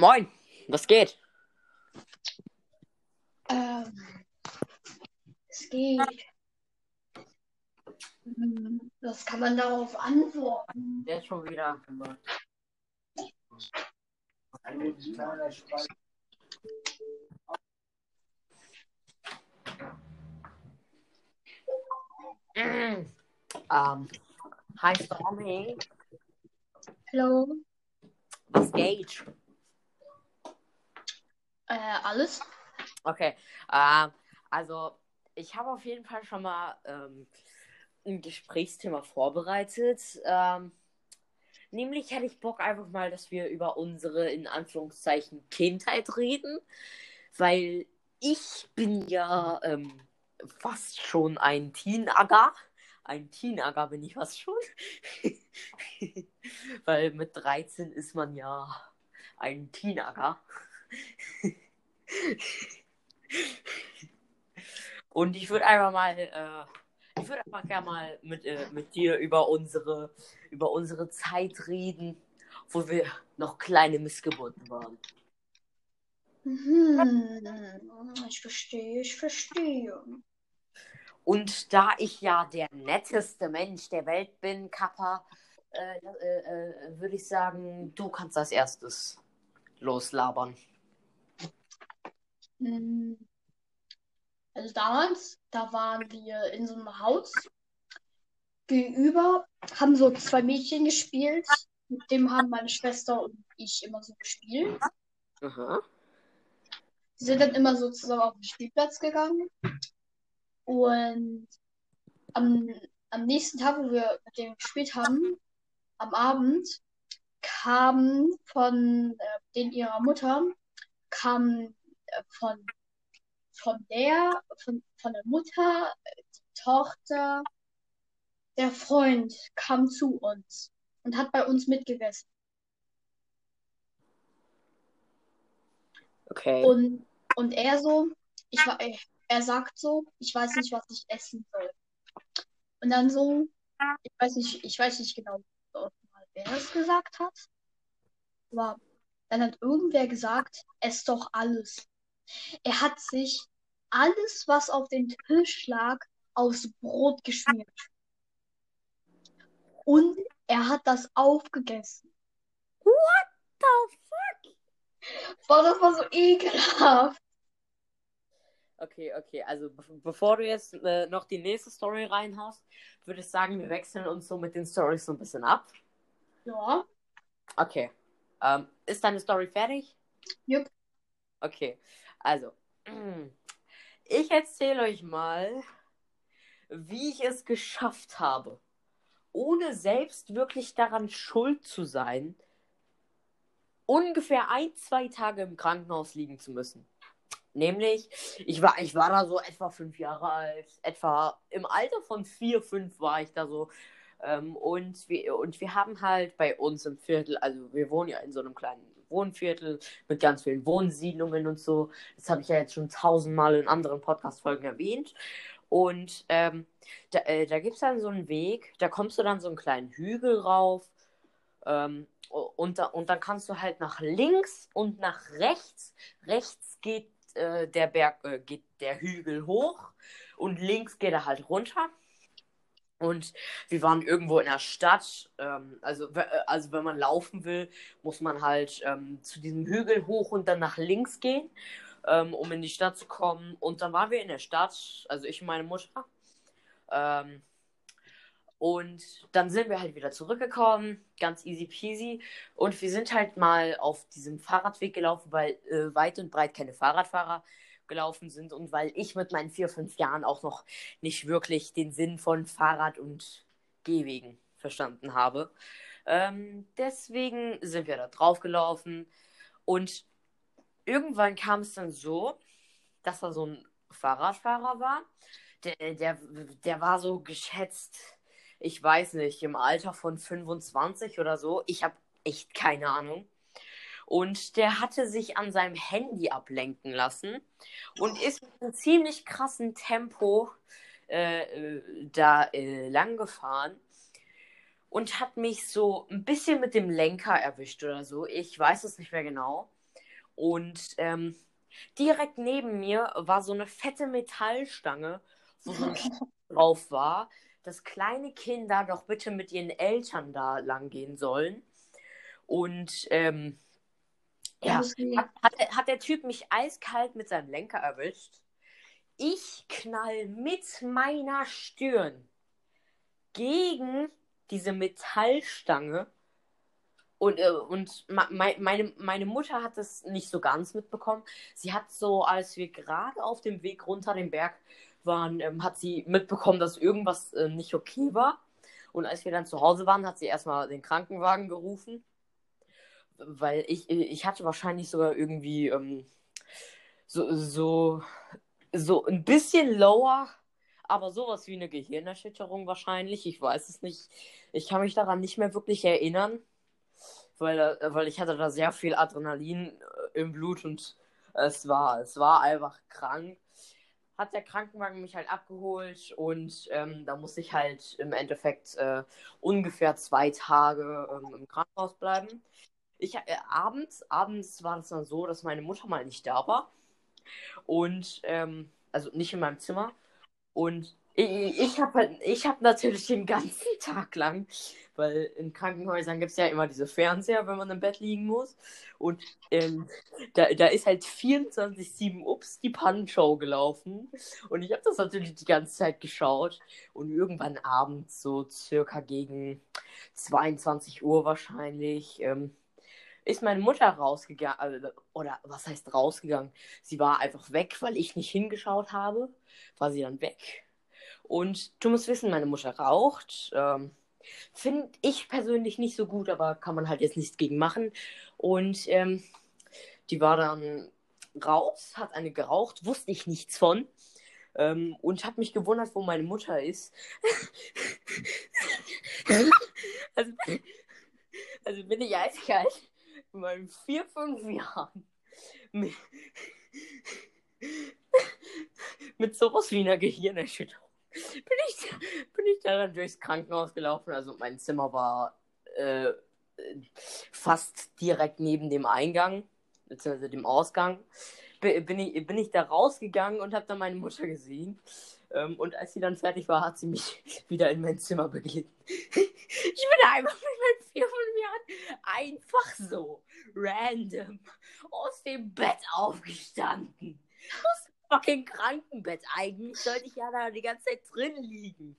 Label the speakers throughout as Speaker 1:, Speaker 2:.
Speaker 1: Moin, was geht?
Speaker 2: Ähm, es geht. Hm, Was kann man darauf antworten?
Speaker 1: Der ist schon wieder. Ähm, hi Stormy,
Speaker 2: Hallo?
Speaker 1: was geht?
Speaker 2: Äh, alles?
Speaker 1: Okay, ähm, also ich habe auf jeden Fall schon mal ähm, ein Gesprächsthema vorbereitet. Ähm, nämlich hätte ich Bock einfach mal, dass wir über unsere in Anführungszeichen Kindheit reden, weil ich bin ja ähm, fast schon ein Teenager. Ein Teenager bin ich fast schon. weil mit 13 ist man ja ein Teenager. Und ich würde einfach mal, äh, ich würde einfach gerne mal mit, äh, mit dir über unsere, über unsere Zeit reden, wo wir noch kleine Missgeburten waren.
Speaker 2: Hm, ich verstehe, ich verstehe.
Speaker 1: Und da ich ja der netteste Mensch der Welt bin, Kappa, äh, äh, äh, würde ich sagen, du kannst als erstes loslabern.
Speaker 2: Hm, Also damals, da waren wir in so einem Haus. Gegenüber haben so zwei Mädchen gespielt. Mit dem haben meine Schwester und ich immer so gespielt.
Speaker 1: Aha.
Speaker 2: Sie sind dann immer so zusammen auf den Spielplatz gegangen. Und am, am nächsten Tag, wo wir mit denen gespielt haben, am Abend, kam von äh, den ihrer Mutter, kam äh, von, von der, von, von der Mutter, äh, die Tochter, der Freund kam zu uns und hat bei uns mitgegessen.
Speaker 1: Okay.
Speaker 2: Und, und er so, ich war, er sagt so, ich weiß nicht, was ich essen soll. Und dann so, ich weiß nicht, ich weiß nicht genau, wer es gesagt hat. Aber dann hat irgendwer gesagt, ess doch alles. Er hat sich alles, was auf den Tisch lag, aufs Brot geschmiert. Und er hat das aufgegessen.
Speaker 1: the fuck?
Speaker 2: Boah, das war so ekelhaft.
Speaker 1: Okay, okay. Also be bevor du jetzt äh, noch die nächste Story reinhaust, würde ich sagen, wir wechseln uns so mit den Stories so ein bisschen ab.
Speaker 2: Ja,
Speaker 1: Okay. Ähm, ist deine Story fertig?
Speaker 2: jupp.
Speaker 1: Okay. Also, ich erzähle euch mal, wie ich es geschafft habe, ohne selbst wirklich daran schuld zu sein, ungefähr ein, zwei Tage im Krankenhaus liegen zu müssen. Nämlich, ich war, ich war da so etwa fünf Jahre alt, etwa im Alter von vier, fünf war ich da so. Ähm, und, wir, und wir haben halt bei uns im Viertel, also wir wohnen ja in so einem kleinen Wohnviertel mit ganz vielen Wohnsiedlungen und so. Das habe ich ja jetzt schon tausendmal in anderen Podcast-Folgen erwähnt. Und ähm, da, äh, da gibt es dann so einen Weg, da kommst du dann so einen kleinen Hügel rauf. Ähm, und, da, und dann kannst du halt nach links und nach rechts. Rechts geht äh, der Berg, äh, geht der Hügel hoch und links geht er halt runter. Und wir waren irgendwo in der Stadt. Ähm, also, äh, also wenn man laufen will, muss man halt ähm, zu diesem Hügel hoch und dann nach links gehen, ähm, um in die Stadt zu kommen. Und dann waren wir in der Stadt, also ich und meine Mutter. Ähm, und dann sind wir halt wieder zurückgekommen, ganz easy peasy. Und wir sind halt mal auf diesem Fahrradweg gelaufen, weil äh, weit und breit keine Fahrradfahrer gelaufen sind und weil ich mit meinen vier, fünf Jahren auch noch nicht wirklich den Sinn von Fahrrad- und Gehwegen verstanden habe. Ähm, deswegen sind wir da drauf gelaufen und irgendwann kam es dann so, dass da so ein Fahrradfahrer war. Der, der, der war so geschätzt, ich weiß nicht, im Alter von 25 oder so. Ich habe echt keine Ahnung. Und der hatte sich an seinem Handy ablenken lassen und ist mit einem ziemlich krassen Tempo äh, äh, da äh, lang gefahren und hat mich so ein bisschen mit dem Lenker erwischt oder so. Ich weiß es nicht mehr genau. Und ähm, direkt neben mir war so eine fette Metallstange, wo so ein drauf war, dass kleine Kinder doch bitte mit ihren Eltern da lang gehen sollen. Und ähm, ja, hat, hat, hat der Typ mich eiskalt mit seinem Lenker erwischt. Ich knall mit meiner Stirn gegen diese Metallstange. Und, äh, und meine, meine Mutter hat das nicht so ganz mitbekommen. Sie hat so, als wir gerade auf dem Weg runter den Berg waren, ähm, hat sie mitbekommen, dass irgendwas äh, nicht okay war. Und als wir dann zu Hause waren, hat sie erstmal den Krankenwagen gerufen. Weil ich, ich hatte wahrscheinlich sogar irgendwie ähm, so, so, so ein bisschen lower, aber sowas wie eine Gehirnerschütterung wahrscheinlich. Ich weiß es nicht. Ich kann mich daran nicht mehr wirklich erinnern. Weil, äh, weil ich hatte da sehr viel Adrenalin äh, im Blut und es war, es war einfach krank hat der Krankenwagen mich halt abgeholt und ähm, da musste ich halt im Endeffekt äh, ungefähr zwei Tage ähm, im Krankenhaus bleiben. Ich, äh, abends, abends war es dann so, dass meine Mutter mal nicht da war. Und, ähm, also nicht in meinem Zimmer. Und ich, ich habe halt, ich habe natürlich den ganzen Tag lang weil in Krankenhäusern gibt es ja immer diese Fernseher, wenn man im Bett liegen muss. Und ähm, da, da ist halt 24-7 Ups die Pannenshow gelaufen. Und ich habe das natürlich die ganze Zeit geschaut. Und irgendwann abends, so circa gegen 22 Uhr wahrscheinlich, ähm, ist meine Mutter rausgegangen. Also, oder was heißt rausgegangen? Sie war einfach weg, weil ich nicht hingeschaut habe. War sie dann weg. Und du musst wissen, meine Mutter raucht. Ähm, Finde ich persönlich nicht so gut, aber kann man halt jetzt nichts gegen machen. Und ähm, die war dann raus, hat eine geraucht, wusste ich nichts von. Ähm, und habe mich gewundert, wo meine Mutter ist. also, also bin ich eiskalt in meinen vier, fünf Jahren mit, mit sowas wie einer Gehirnerschütterung bin ich, bin ich da dann durchs Krankenhaus gelaufen. Also mein Zimmer war äh, fast direkt neben dem Eingang, beziehungsweise dem Ausgang. Bin ich, bin ich da rausgegangen und habe dann meine Mutter gesehen. Ähm, und als sie dann fertig war, hat sie mich wieder in mein Zimmer begleitet. ich bin einfach mit meinen vier, fünf Jahren einfach so random aus dem Bett aufgestanden. Aus fucking Krankenbett. Eigentlich sollte ich ja da die ganze Zeit drin liegen.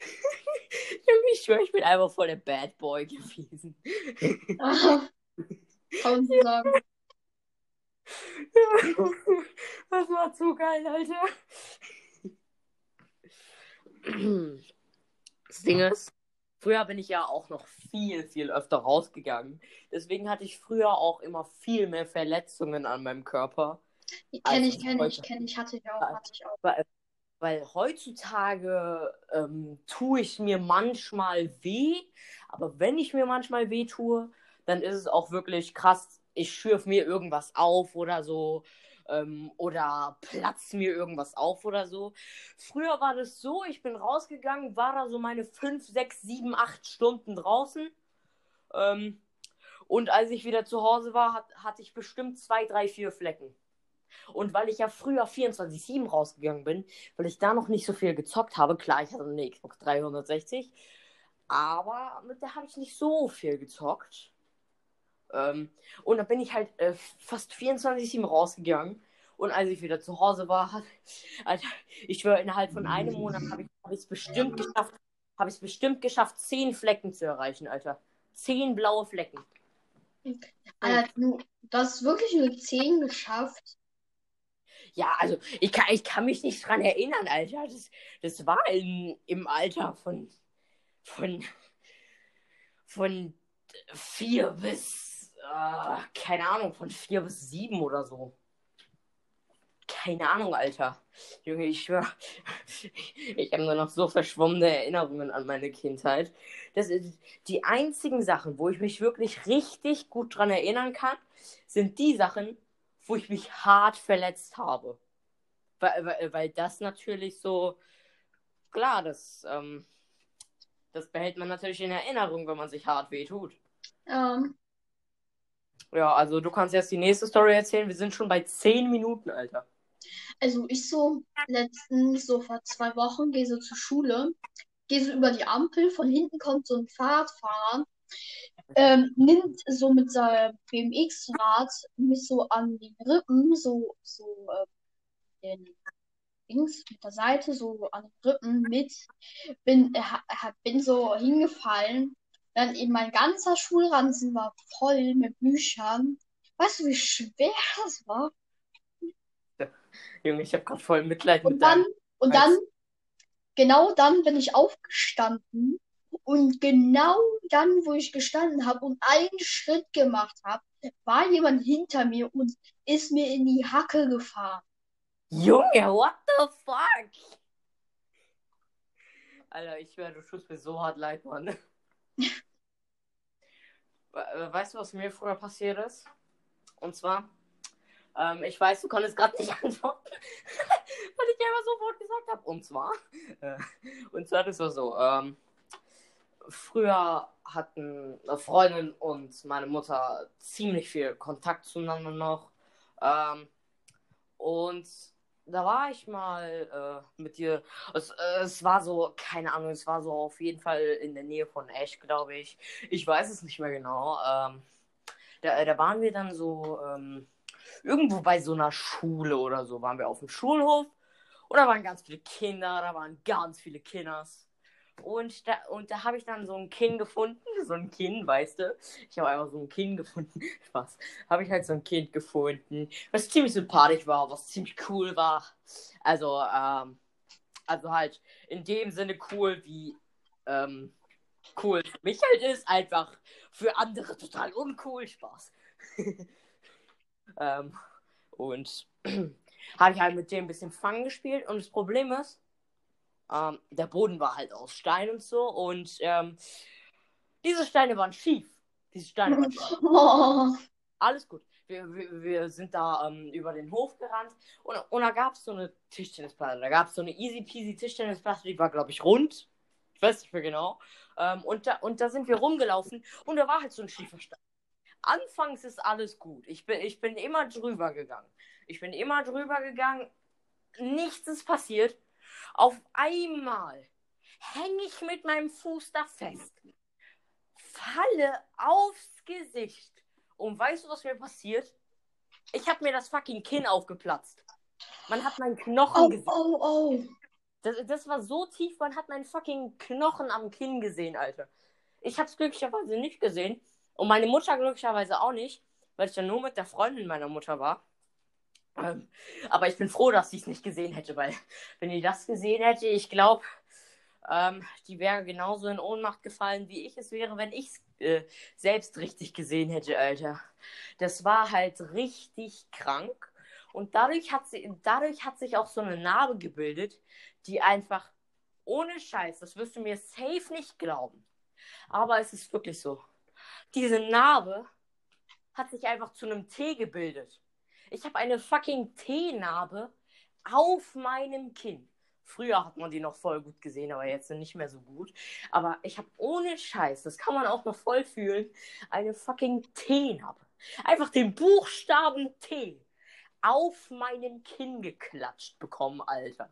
Speaker 1: ich schwöre, ich bin einfach voll der Bad Boy gewesen.
Speaker 2: Kaum zu sagen.
Speaker 1: Das war zu geil, Alter. Das Ding ist, früher bin ich ja auch noch viel, viel öfter rausgegangen. Deswegen hatte ich früher auch immer viel mehr Verletzungen an meinem Körper.
Speaker 2: Kenne ich, kenne ich, kenne ich, hatte ich auch, hatte ich auch.
Speaker 1: Weil, weil heutzutage ähm, tue ich mir manchmal weh, aber wenn ich mir manchmal weh tue, dann ist es auch wirklich krass, ich schürfe mir irgendwas auf oder so ähm, oder platzt mir irgendwas auf oder so. Früher war das so, ich bin rausgegangen, war da so meine 5, 6, 7, 8 Stunden draußen. Ähm, und als ich wieder zu Hause war, hat, hatte ich bestimmt zwei, drei, vier Flecken. Und weil ich ja früher 24-7 rausgegangen bin, weil ich da noch nicht so viel gezockt habe, klar, ich hatte eine Xbox 360, aber mit der habe ich nicht so viel gezockt. Ähm, und dann bin ich halt äh, fast 24-7 rausgegangen. Und als ich wieder zu Hause war, hat, Alter, ich schwöre, innerhalb von einem Monat habe ich es hab bestimmt geschafft, habe ich es bestimmt geschafft, 10 Flecken zu erreichen, Alter. 10 blaue Flecken.
Speaker 2: Alter, du, hast wirklich nur 10 geschafft.
Speaker 1: Ja, also ich kann, ich kann mich nicht dran erinnern, Alter. Das, das war in, im Alter von, von, von vier bis, äh, keine Ahnung, von vier bis sieben oder so. Keine Ahnung, Alter. Junge, ich schwör, ich habe nur noch so verschwommene Erinnerungen an meine Kindheit. Das ist die einzigen Sachen, wo ich mich wirklich richtig gut dran erinnern kann, sind die Sachen, wo ich mich hart verletzt habe. Weil, weil, weil das natürlich so, klar, das, ähm, das behält man natürlich in Erinnerung, wenn man sich hart wehtut.
Speaker 2: Ja.
Speaker 1: Ja, also du kannst jetzt die nächste Story erzählen. Wir sind schon bei 10 Minuten, Alter.
Speaker 2: Also ich so letztens, so vor zwei Wochen, gehe so zur Schule, gehe so über die Ampel, von hinten kommt so ein Fahrradfahrer, ähm, nimmt so mit seinem BMX-Rad mich so an die Rippen, so, so äh, den Dings mit der Seite, so an den Rippen mit, bin, äh, bin so hingefallen. Dann eben mein ganzer Schulranzen war voll mit Büchern. Weißt du, wie schwer das war?
Speaker 1: Junge, ich habe gerade voll Mitleid
Speaker 2: Und
Speaker 1: mit
Speaker 2: dann, und dann, genau dann bin ich aufgestanden und genau dann, wo ich gestanden habe und einen Schritt gemacht habe, war jemand hinter mir und ist mir in die Hacke gefahren.
Speaker 1: Junge, what the fuck? Alter, ich schwöre, du tust mir so hart leid, Mann. We- Weißt du, was mir früher passiert ist? Und zwar, ähm, ich weiß, du konntest gerade nicht antworten, weil ich einfach sofort gesagt habe. Und zwar, äh, und zwar das war so, ähm, früher hatten eine Freundin und meine Mutter ziemlich viel Kontakt zueinander noch. Ähm, und da war ich mal äh, mit ihr. Es, äh, es war so, keine Ahnung, es war so auf jeden Fall in der Nähe von Esch, glaube ich. Ich weiß es nicht mehr genau. Ähm, da, da waren wir dann so ähm, irgendwo bei so einer Schule oder so. Waren wir auf dem Schulhof. Und da waren ganz viele Kinder, da waren ganz viele Kinders. Und da, und da habe ich dann so ein Kind gefunden, so ein Kind, weißt du. Ich habe einfach so ein Kind gefunden. Spaß. Habe ich halt so ein Kind gefunden, was ziemlich sympathisch war, was ziemlich cool war. Also, ähm, also halt in dem Sinne cool, wie ähm, cool für mich halt ist, einfach für andere total uncool. Spaß. ähm, und habe ich halt mit dem ein bisschen Fangen gespielt und das Problem ist, ähm, der Boden war halt aus Stein und so und ähm, diese Steine waren schief. Diese Steine waren schief.
Speaker 2: Oh,
Speaker 1: Alles gut. Wir, wir, wir sind da ähm, über den Hof gerannt und, und da gab es so eine Tischtennisplatte. Da gab es so eine easy peasy Tischtennisplatte, die war, glaube ich, rund. Ich weiß nicht mehr genau. Ähm, und, da, und da sind wir rumgelaufen und da war halt so ein schiefer Stein. Anfangs ist alles gut. Ich bin, ich bin immer drüber gegangen. Ich bin immer drüber gegangen. Nichts ist passiert. Auf einmal hänge ich mit meinem Fuß da fest. Falle aufs Gesicht. Und weißt du, was mir passiert? Ich habe mir das fucking Kinn aufgeplatzt. Man hat meinen Knochen
Speaker 2: oh,
Speaker 1: gesehen.
Speaker 2: oh, oh.
Speaker 1: Das, das war so tief, man hat meinen fucking Knochen am Kinn gesehen, Alter. Ich hab's glücklicherweise nicht gesehen. Und meine Mutter glücklicherweise auch nicht, weil ich ja nur mit der Freundin meiner Mutter war. Ähm, aber ich bin froh, dass sie es nicht gesehen hätte, weil wenn die das gesehen hätte, ich glaube, ähm, die wäre genauso in Ohnmacht gefallen, wie ich es wäre, wenn ich es äh, selbst richtig gesehen hätte, Alter. Das war halt richtig krank. Und dadurch hat, sie, dadurch hat sich auch so eine Narbe gebildet, die einfach ohne Scheiß, das wirst du mir safe nicht glauben. Aber es ist wirklich so. Diese Narbe hat sich einfach zu einem T gebildet. Ich habe eine fucking T-Narbe auf meinem Kinn. Früher hat man die noch voll gut gesehen, aber jetzt nicht mehr so gut. Aber ich habe ohne Scheiß, das kann man auch noch voll fühlen, eine fucking T-Narbe. Einfach den Buchstaben T auf meinem Kinn geklatscht bekommen, Alter.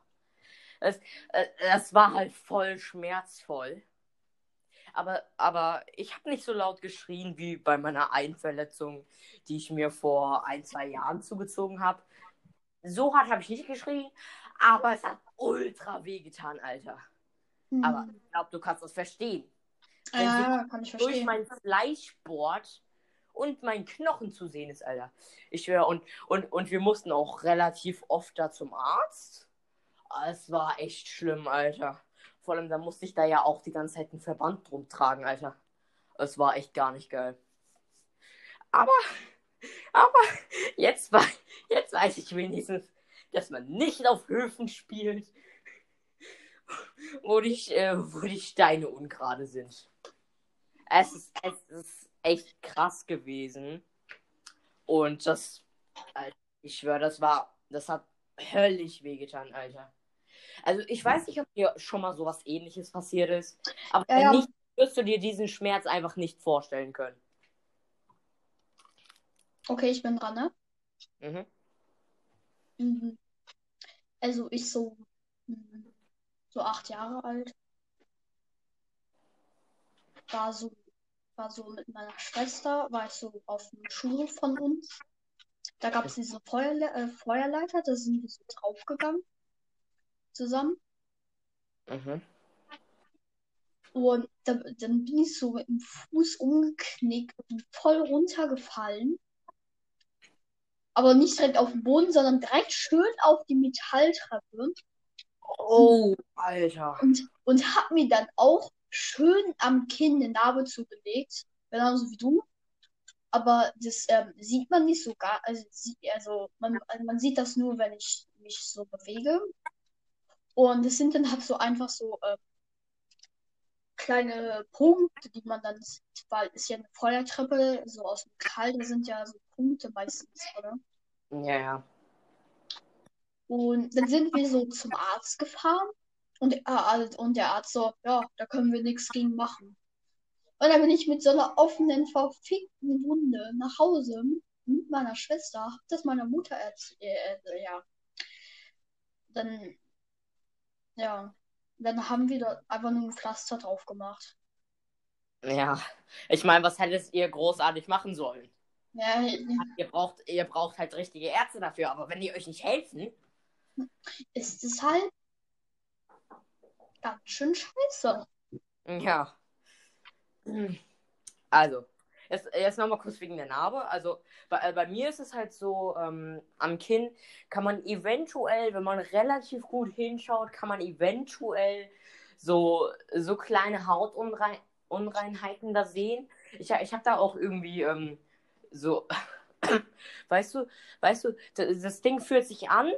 Speaker 1: Das, äh, das war halt voll schmerzvoll. Aber, aber ich habe nicht so laut geschrien wie bei meiner Einverletzung, die ich mir vor ein, zwei Jahren zugezogen habe. So hart habe ich nicht geschrien, aber es hat ultra wehgetan, Alter.
Speaker 2: Hm.
Speaker 1: Aber ich glaube, du kannst das verstehen. Wenn
Speaker 2: ja, kann ich
Speaker 1: durch
Speaker 2: verstehen.
Speaker 1: mein Fleisch bohrt und mein Knochen zu sehen ist, Alter. Ich schwöre, und, und, und wir mussten auch relativ oft da zum Arzt. Es war echt schlimm, Alter. Vor allem, da musste ich da ja auch die ganze Zeit einen Verband drum tragen, Alter. Es war echt gar nicht geil. Aber, aber, jetzt, jetzt weiß ich wenigstens, dass man nicht auf Höfen spielt, wo die, äh, wo die Steine ungerade sind. Es ist, es ist echt krass gewesen. Und das, ich schwöre, das war, das hat höllisch wehgetan, Alter. Also ich weiß nicht, ob dir schon mal sowas ähnliches passiert ist, aber
Speaker 2: Ja,
Speaker 1: wenn
Speaker 2: ja.
Speaker 1: nicht, wirst du dir diesen Schmerz einfach nicht vorstellen können.
Speaker 2: Okay, ich bin dran, ne?
Speaker 1: Mhm.
Speaker 2: Mhm. Also ich so, mhm, so acht Jahre alt. War so, war so mit meiner Schwester, war ich so auf dem Schulhof von uns. Da gab es diese Feuerle äh, Feuerleiter, da sind wir so draufgegangen. Zusammen.
Speaker 1: Mhm.
Speaker 2: Und da, dann bin ich so mit dem Fuß umgeknickt und voll runtergefallen. Aber nicht direkt auf den Boden, sondern direkt schön auf die Metalltreppe.
Speaker 1: Oh, Alter.
Speaker 2: Und, und hab mir dann auch schön am Kinn eine Narbe zugelegt. Genauso wie du. Aber das ähm, sieht man nicht so gar. Also, also man, man sieht das nur, wenn ich mich so bewege. Und es sind dann halt so einfach so ähm, kleine Punkte, die man dann sieht, weil es ja eine Feuertreppe so aus dem da sind ja so Punkte meistens, oder?
Speaker 1: Ja, ja.
Speaker 2: Und dann sind wir so zum Arzt gefahren und, äh, also- und der Arzt so, ja, da können wir nichts gegen machen. Und dann bin ich mit so einer offenen, verfickten Wunde nach Hause mit meiner Schwester, hab das meiner Mutter erzählt, äh, ja. Dann, ja, dann haben wir da einfach nur ein Pflaster drauf gemacht.
Speaker 1: Ja. Ich meine, was hättet ihr großartig machen sollen?
Speaker 2: Ja,
Speaker 1: Ihr braucht, ihr braucht halt richtige Ärzte dafür, aber wenn die euch nicht helfen,
Speaker 2: ist es halt ganz schön scheiße.
Speaker 1: ja. Also, jetzt, jetzt nochmal kurz wegen der Narbe. Also, bei, äh, bei mir ist es halt so, ähm, am Kinn kann man eventuell, wenn man relativ gut hinschaut, kann man eventuell so, so kleine Hautunreinheiten da sehen. Ich, ich habe da auch irgendwie ähm, so, weißt du, weißt du, das, Ding fühlt sich an,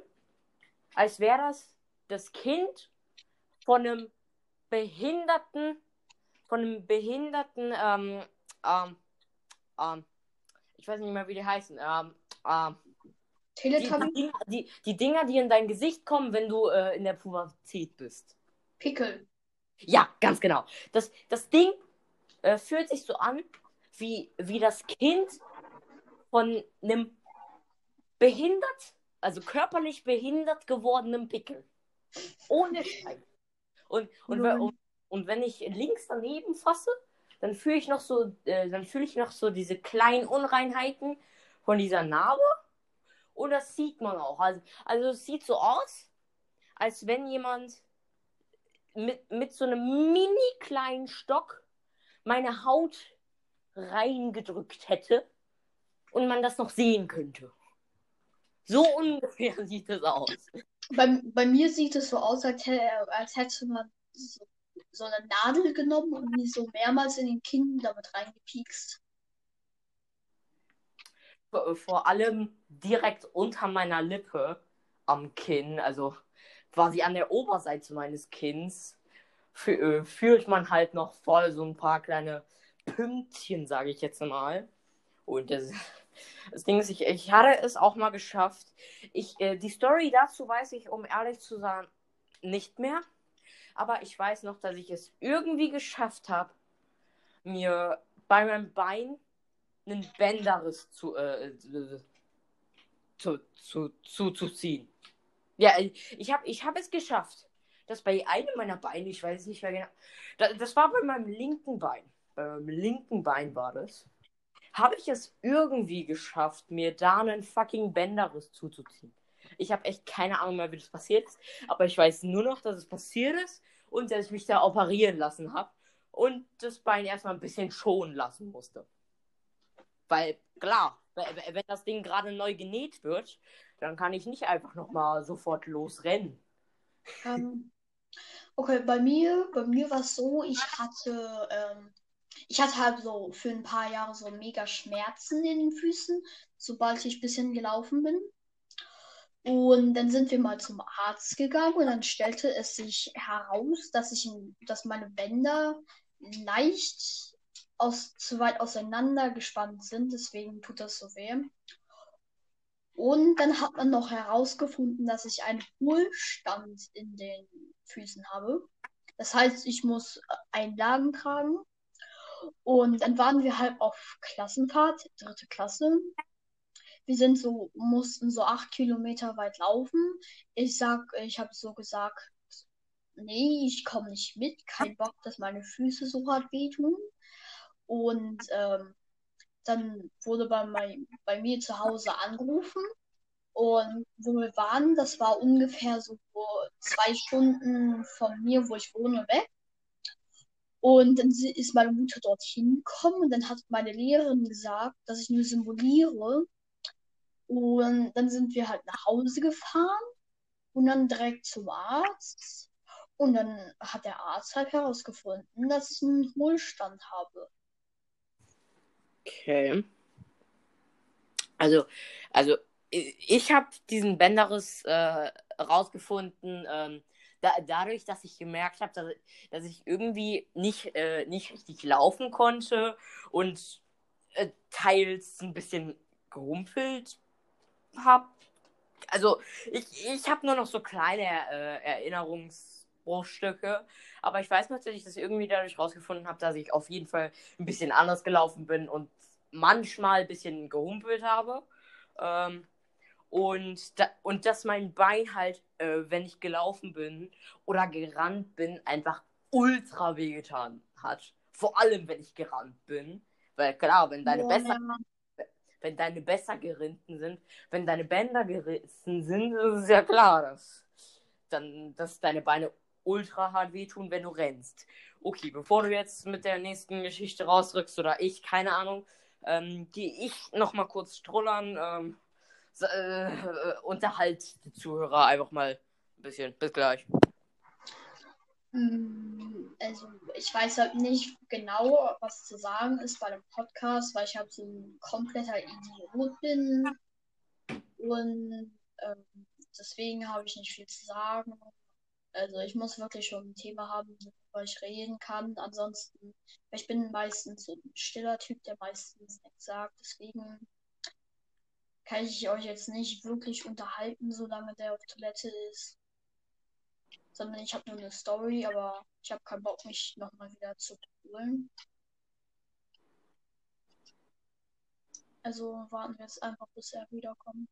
Speaker 1: als wäre das das Kind von einem behinderten, von einem behinderten, ähm, ähm, ähm, ich weiß nicht mehr, wie die heißen, ähm, ähm, die,
Speaker 2: Teletubby,
Speaker 1: die, Dinger, die, die Dinger, die in dein Gesicht kommen, wenn du äh, in der Pubertät bist.
Speaker 2: Pickel.
Speaker 1: Ja, ganz genau. Das, das Ding äh, fühlt sich so an, wie, wie das Kind von einem behindert, also körperlich behindert gewordenen Pickel. Ohne Scheiß. Und, und, und, und wenn ich links daneben fasse, dann fühle ich noch so, äh, dann fühle ich noch so diese kleinen Unreinheiten von dieser Narbe. Und das sieht man auch. Also, also es sieht so aus, als wenn jemand mit, mit so einem mini kleinen Stock meine Haut reingedrückt hätte und man das noch sehen könnte. So ungefähr sieht es aus.
Speaker 2: Bei, bei mir sieht es so aus, als, hä- als hätte man so, so eine Nadel genommen und die so mehrmals in den Kinn damit reingepiekst.
Speaker 1: Vor, vor allem direkt unter meiner Lippe am Kinn, also quasi an der Oberseite meines Kinns, äh, fühlt man halt noch voll so ein paar kleine Pünktchen, sage ich jetzt mal. Und das, das Ding ist, ich, ich hatte es auch mal geschafft. Ich, äh, die Story dazu weiß ich, um ehrlich zu sein, nicht mehr. Aber ich weiß noch, dass ich es irgendwie geschafft habe, mir bei meinem Bein einen Bänderriss zu, äh, zu, zu, zu, zu ziehen. Ja, ich habe ich hab es geschafft, dass bei einem meiner Beine, ich weiß nicht mehr genau, das, das war bei meinem linken Bein, bei meinem linken Bein war das, habe ich es irgendwie geschafft, mir da einen fucking Bänderriss zuzuziehen. Ich habe echt keine Ahnung mehr, wie das passiert ist, aber ich weiß nur noch, dass es passiert ist und dass ich mich da operieren lassen habe und das Bein erstmal ein bisschen schonen lassen musste. Weil, klar, we- we- wenn das Ding gerade neu genäht wird, dann kann ich nicht einfach nochmal sofort losrennen.
Speaker 2: Ähm, okay, bei mir, bei mir war es so, ich hatte, ähm, ich hatte halt so für ein paar Jahre so mega Schmerzen in den Füßen, sobald ich ein bisschen gelaufen bin. Und dann sind wir mal zum Arzt gegangen und dann stellte es sich heraus, dass ich, dass meine Bänder leicht aus, zu weit auseinander gespannt sind, deswegen tut das so weh. Und dann hat man noch herausgefunden, dass ich einen Hohlstand in den Füßen habe. Das heißt, ich muss Einlagen tragen. Und dann waren wir halt auf Klassenfahrt, dritte Klasse. Wir sind so, mussten so acht Kilometer weit laufen. Ich sag, ich habe so gesagt, nee, ich komme nicht mit, kein Bock, dass meine Füße so hart wehtun. Und ähm, dann wurde bei, mein, bei mir zu Hause angerufen. Und wo wir waren, das war ungefähr so zwei Stunden von mir, wo ich wohne, weg. Und dann ist meine Mutter dorthin gekommen und dann hat meine Lehrerin gesagt, dass ich nur simuliere. Und dann sind wir halt nach Hause gefahren und dann direkt zum Arzt. Und dann hat der Arzt halt herausgefunden, dass ich einen Hohlstand habe.
Speaker 1: Okay. Also, also ich habe diesen Bänderriss äh, ähm, da, dadurch, dass ich gemerkt habe, dass, dass ich irgendwie nicht, äh, nicht richtig laufen konnte und äh, teils ein bisschen gehumpelt habe. Also ich, ich habe nur noch so kleine äh, Erinnerungsbruchstücke, aber ich weiß natürlich, dass ich irgendwie dadurch rausgefunden habe, dass ich auf jeden Fall ein bisschen anders gelaufen bin und manchmal ein bisschen gehumpelt habe. Ähm, und, da, und dass mein Bein halt, äh, wenn ich gelaufen bin oder gerannt bin, einfach ultra wehgetan hat. Vor allem, wenn ich gerannt bin. Weil klar, wenn deine, ja, besser, ja. Wenn deine besser gerinnten sind, wenn deine Bänder gerissen sind, ist es ja klar, dass, dann, dass deine Beine ultra hart wehtun, wenn du rennst. Okay, bevor du jetzt mit der nächsten Geschichte rausrückst oder ich, keine Ahnung, ähm, gehe ich nochmal kurz strullern. Ähm, äh, unterhalt die Zuhörer einfach mal ein bisschen. Bis gleich.
Speaker 2: Hm, also, ich weiß halt nicht genau, was zu sagen ist bei dem Podcast, weil ich halt so ein kompletter Idiot bin. Und ähm, deswegen habe ich nicht viel zu sagen. Also, ich muss wirklich schon ein Thema haben, worüber ich reden kann. Ansonsten, ich bin meistens so ein stiller Typ, der meistens nichts sagt. Deswegen kann ich euch jetzt nicht wirklich unterhalten, solange der auf Toilette ist. Sondern ich habe nur eine Story, aber ich habe keinen Bock, mich nochmal wieder zu holen. Also warten wir jetzt einfach, bis er wiederkommt.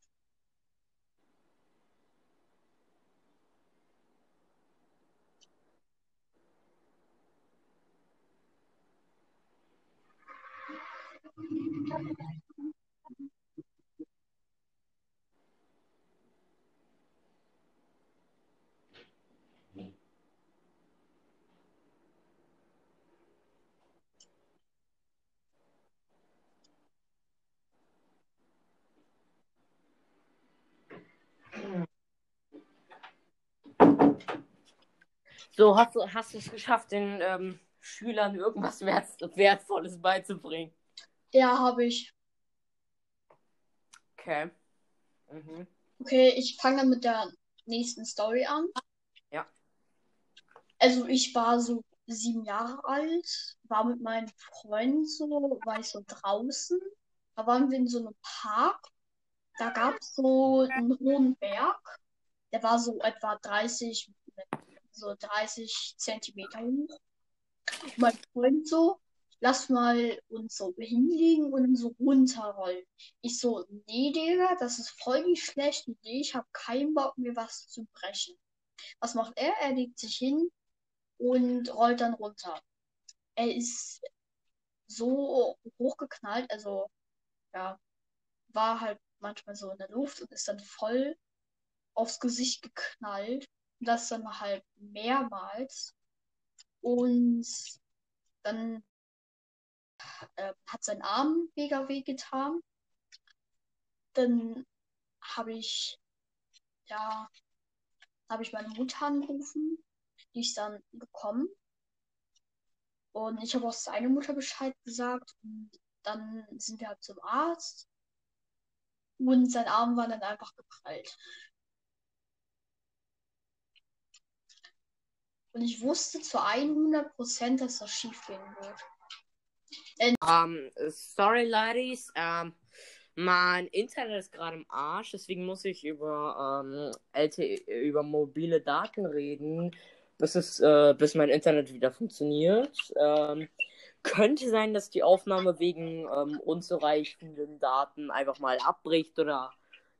Speaker 1: So, hast du hast es geschafft, den ähm, Schülern irgendwas Wert, Wertvolles beizubringen?
Speaker 2: Ja, habe ich.
Speaker 1: Okay. Mhm.
Speaker 2: Okay, ich fange dann mit der nächsten Story an.
Speaker 1: Ja.
Speaker 2: Also ich war so sieben Jahre alt, war mit meinen Freunden so, war ich so draußen. Da waren wir in so einem Park. Da gab es so einen hohen Berg. Der war so etwa 30 so 30 Zentimeter hoch. Mein Freund so, lass mal uns so hinlegen und so runterrollen. Ich so, nee, Digga, das ist voll die schlechte Idee. Ich habe keinen Bock, mir was zu brechen. Was macht er? Er legt sich hin und rollt dann runter. Er ist so hochgeknallt, also ja, war halt manchmal so in der Luft und ist dann voll aufs Gesicht geknallt das dann halt mehrmals. Und dann äh, hat sein Arm mega weh getan. Dann habe ich, ja, habe ich meine Mutter angerufen. Die ist dann gekommen. Und ich habe auch seine Mutter Bescheid gesagt. Und dann sind wir halt zum Arzt. Und sein Arm war dann einfach geprallt. Und ich wusste zu 100%, dass das schief gehen wird.
Speaker 1: Um, ähm, sorry, ladies. Um, ähm, mein Internet ist gerade im Arsch, deswegen muss ich über, um, ähm, LTE, über mobile Daten reden, bis, es, uh, bis mein Internet wieder funktioniert. Könnte sein, dass die Aufnahme wegen unzureichenden Daten einfach mal abbricht oder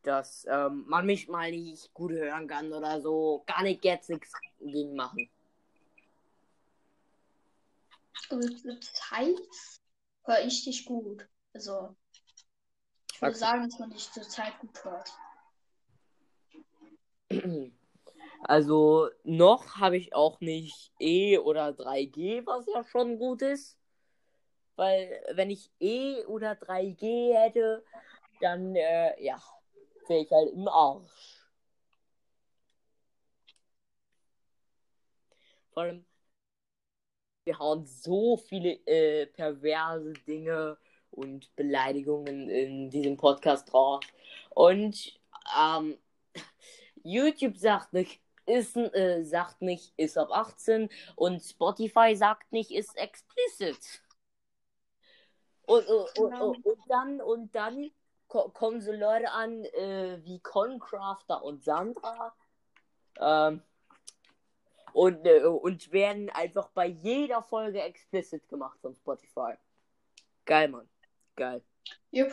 Speaker 1: dass man mich mal nicht gut hören kann oder so. Gar nicht jetzt nichts gegen machen.
Speaker 2: Zurzeit höre ich dich gut. Also ich würde
Speaker 1: Okay.
Speaker 2: sagen, dass man dich zurzeit gut hört.
Speaker 1: Also noch habe ich auch nicht E oder 3G, was ja schon gut ist. Weil wenn ich E oder 3G hätte, dann äh, ja, wäre ich halt im Arsch. Vor allem, wir hauen so viele äh, perverse Dinge und Beleidigungen in diesem Podcast drauf. Und ähm, YouTube sagt nicht, ist, äh, sagt nicht, ist ab 18 und Spotify sagt nicht, ist explicit. Und, und, und,
Speaker 2: Genau.
Speaker 1: und, dann, und dann ko kommen so Leute an äh, wie Concrafter und Sandra ähm, und, äh, und werden einfach bei jeder Folge explicit gemacht von Spotify. Geil, Mann. Geil.
Speaker 2: Jupp.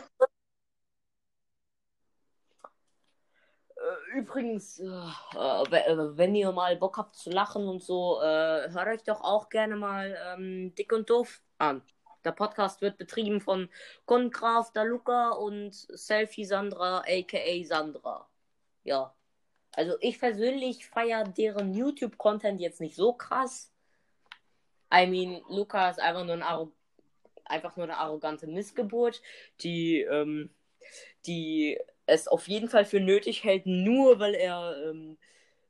Speaker 1: Äh, Übrigens, äh, äh, wenn ihr mal Bock habt zu lachen und so, hört euch doch auch gerne mal ähm, Dick und Doof an. Der Podcast wird betrieben von Kongraf, der Luca und Selfie Sandra, aka Sandra. Ja. Also ich persönlich feiere deren YouTube-Content jetzt nicht so krass. I mean, Luca ist einfach nur, ein einfach nur eine arrogante Missgeburt, die, ähm, die es auf jeden Fall für nötig hält, nur weil er, ähm,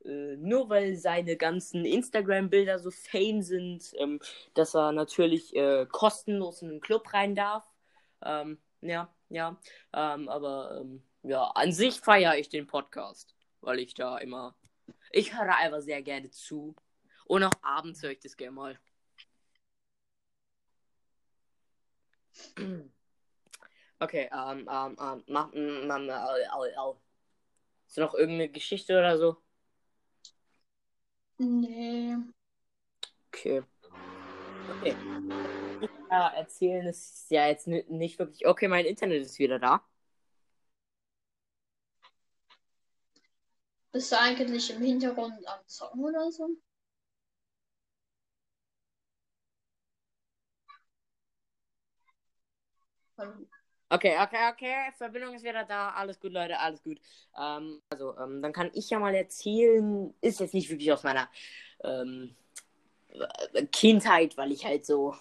Speaker 1: äh, nur weil seine ganzen Instagram-Bilder so fame sind, ähm, dass er natürlich äh, kostenlos in den Club rein darf. Ähm, ja, ja. Ähm, aber ähm, ja, an sich feiere ich den Podcast, weil ich da immer. Ich höre einfach sehr gerne zu. Und auch abends höre ich das gerne mal. Okay, ähm, ähm, ähm, mach, mm, mm, au, au. Ist noch irgendeine Geschichte oder so?
Speaker 2: Nee.
Speaker 1: Okay. Okay. Ja, erzählen ist ja jetzt ni- nicht wirklich. Okay, mein Internet ist wieder da.
Speaker 2: Bist du eigentlich im Hintergrund am Zocken oder so?
Speaker 1: Okay, okay, okay. Verbindung ist wieder da. Alles gut, Leute, alles gut. Ähm, also, ähm, dann kann ich ja mal erzählen. Ist jetzt nicht wirklich aus meiner ähm, äh, Kindheit, weil ich halt so.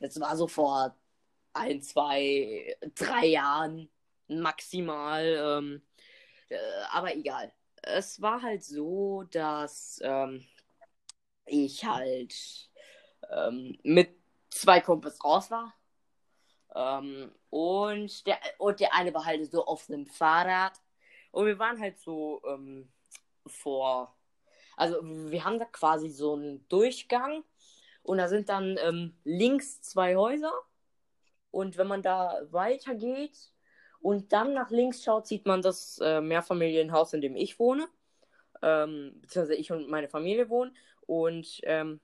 Speaker 1: Das war so vor ein, zwei, drei Jahren maximal. Ähm, äh, aber egal. Es war halt so, dass ähm, ich halt ähm, mit zwei Kumpels raus war. Ähm, und, der, und der eine war halt so auf einem Fahrrad. Und wir waren halt so ähm, vor. Also, wir haben da quasi so einen Durchgang. Und da sind dann ähm, links zwei Häuser. Und wenn man da weitergeht und dann nach links schaut, sieht man das äh, Mehrfamilienhaus, in dem ich wohne. Ähm, beziehungsweise ich und meine Familie wohnen. Und ähm,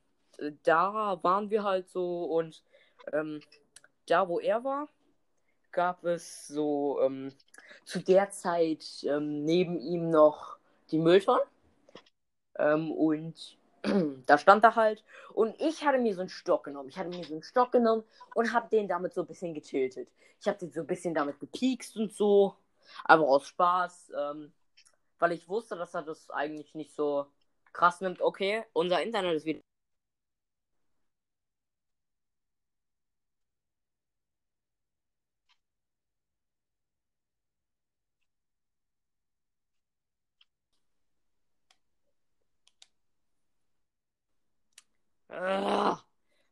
Speaker 1: da waren wir halt so und ähm, da, wo er war, gab es so ähm, zu der Zeit ähm, neben ihm noch die Mülltonnen. Ähm, und da stand er halt. Und ich hatte mir so einen Stock genommen. Ich hatte mir so einen Stock genommen und habe den damit so ein bisschen getiltet. Ich habe den so ein bisschen damit gepiekst und so. Aber aus Spaß. Ähm, weil ich wusste, dass er das eigentlich nicht so krass nimmt. Okay, unser Internet ist wieder. Ah,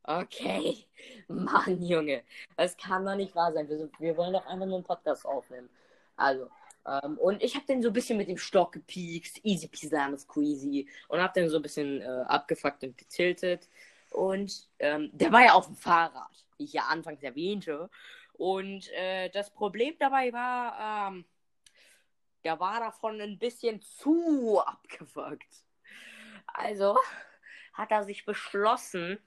Speaker 1: okay. Mann, Junge. Das kann doch nicht wahr sein. Wir, sind- wir wollen doch einfach nur einen Podcast aufnehmen. Also, ähm, und ich habe den so ein bisschen mit dem Stock gepiekst. Easy peasy, squeezy. Und habe den so ein bisschen äh, abgefuckt und getiltet. Und ähm, der war ja auf dem Fahrrad, wie ich ja anfangs erwähnte. Und äh, das Problem dabei war, ähm, der war davon ein bisschen zu abgefuckt. Also hat er sich beschlossen,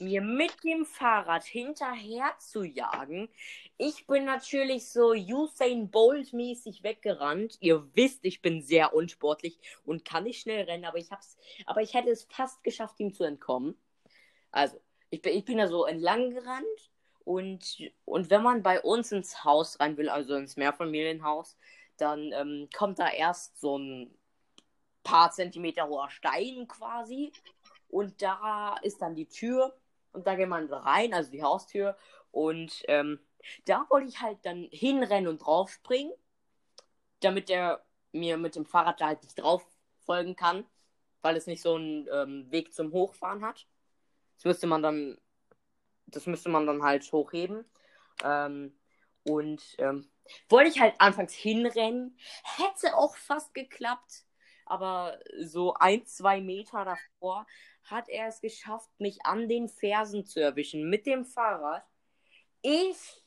Speaker 1: mir mit dem Fahrrad hinterher zu jagen. Ich bin natürlich so Usain Bolt mäßig weggerannt. Ihr wisst, ich bin sehr unsportlich und kann nicht schnell rennen, aber ich hab's, aber ich hätte es fast geschafft, ihm zu entkommen. Also, ich bin, ich bin da so entlang gerannt und, und wenn man bei uns ins Haus rein will, also ins Mehrfamilienhaus, dann ähm, kommt da erst so ein paar Zentimeter hoher Stein quasi. Und da ist dann die Tür. Und da geht man rein, also die Haustür. Und ähm, da wollte ich halt dann hinrennen und draufspringen, damit der mir mit dem Fahrrad da halt nicht drauf folgen kann, weil es nicht so einen ähm, Weg zum Hochfahren hat. Das müsste man dann, das müsste man dann halt hochheben. Ähm, und ähm, wollte ich halt anfangs hinrennen, hätte auch fast geklappt, aber so ein, zwei Meter davor hat er es geschafft, mich an den Fersen zu erwischen mit dem Fahrrad. Ich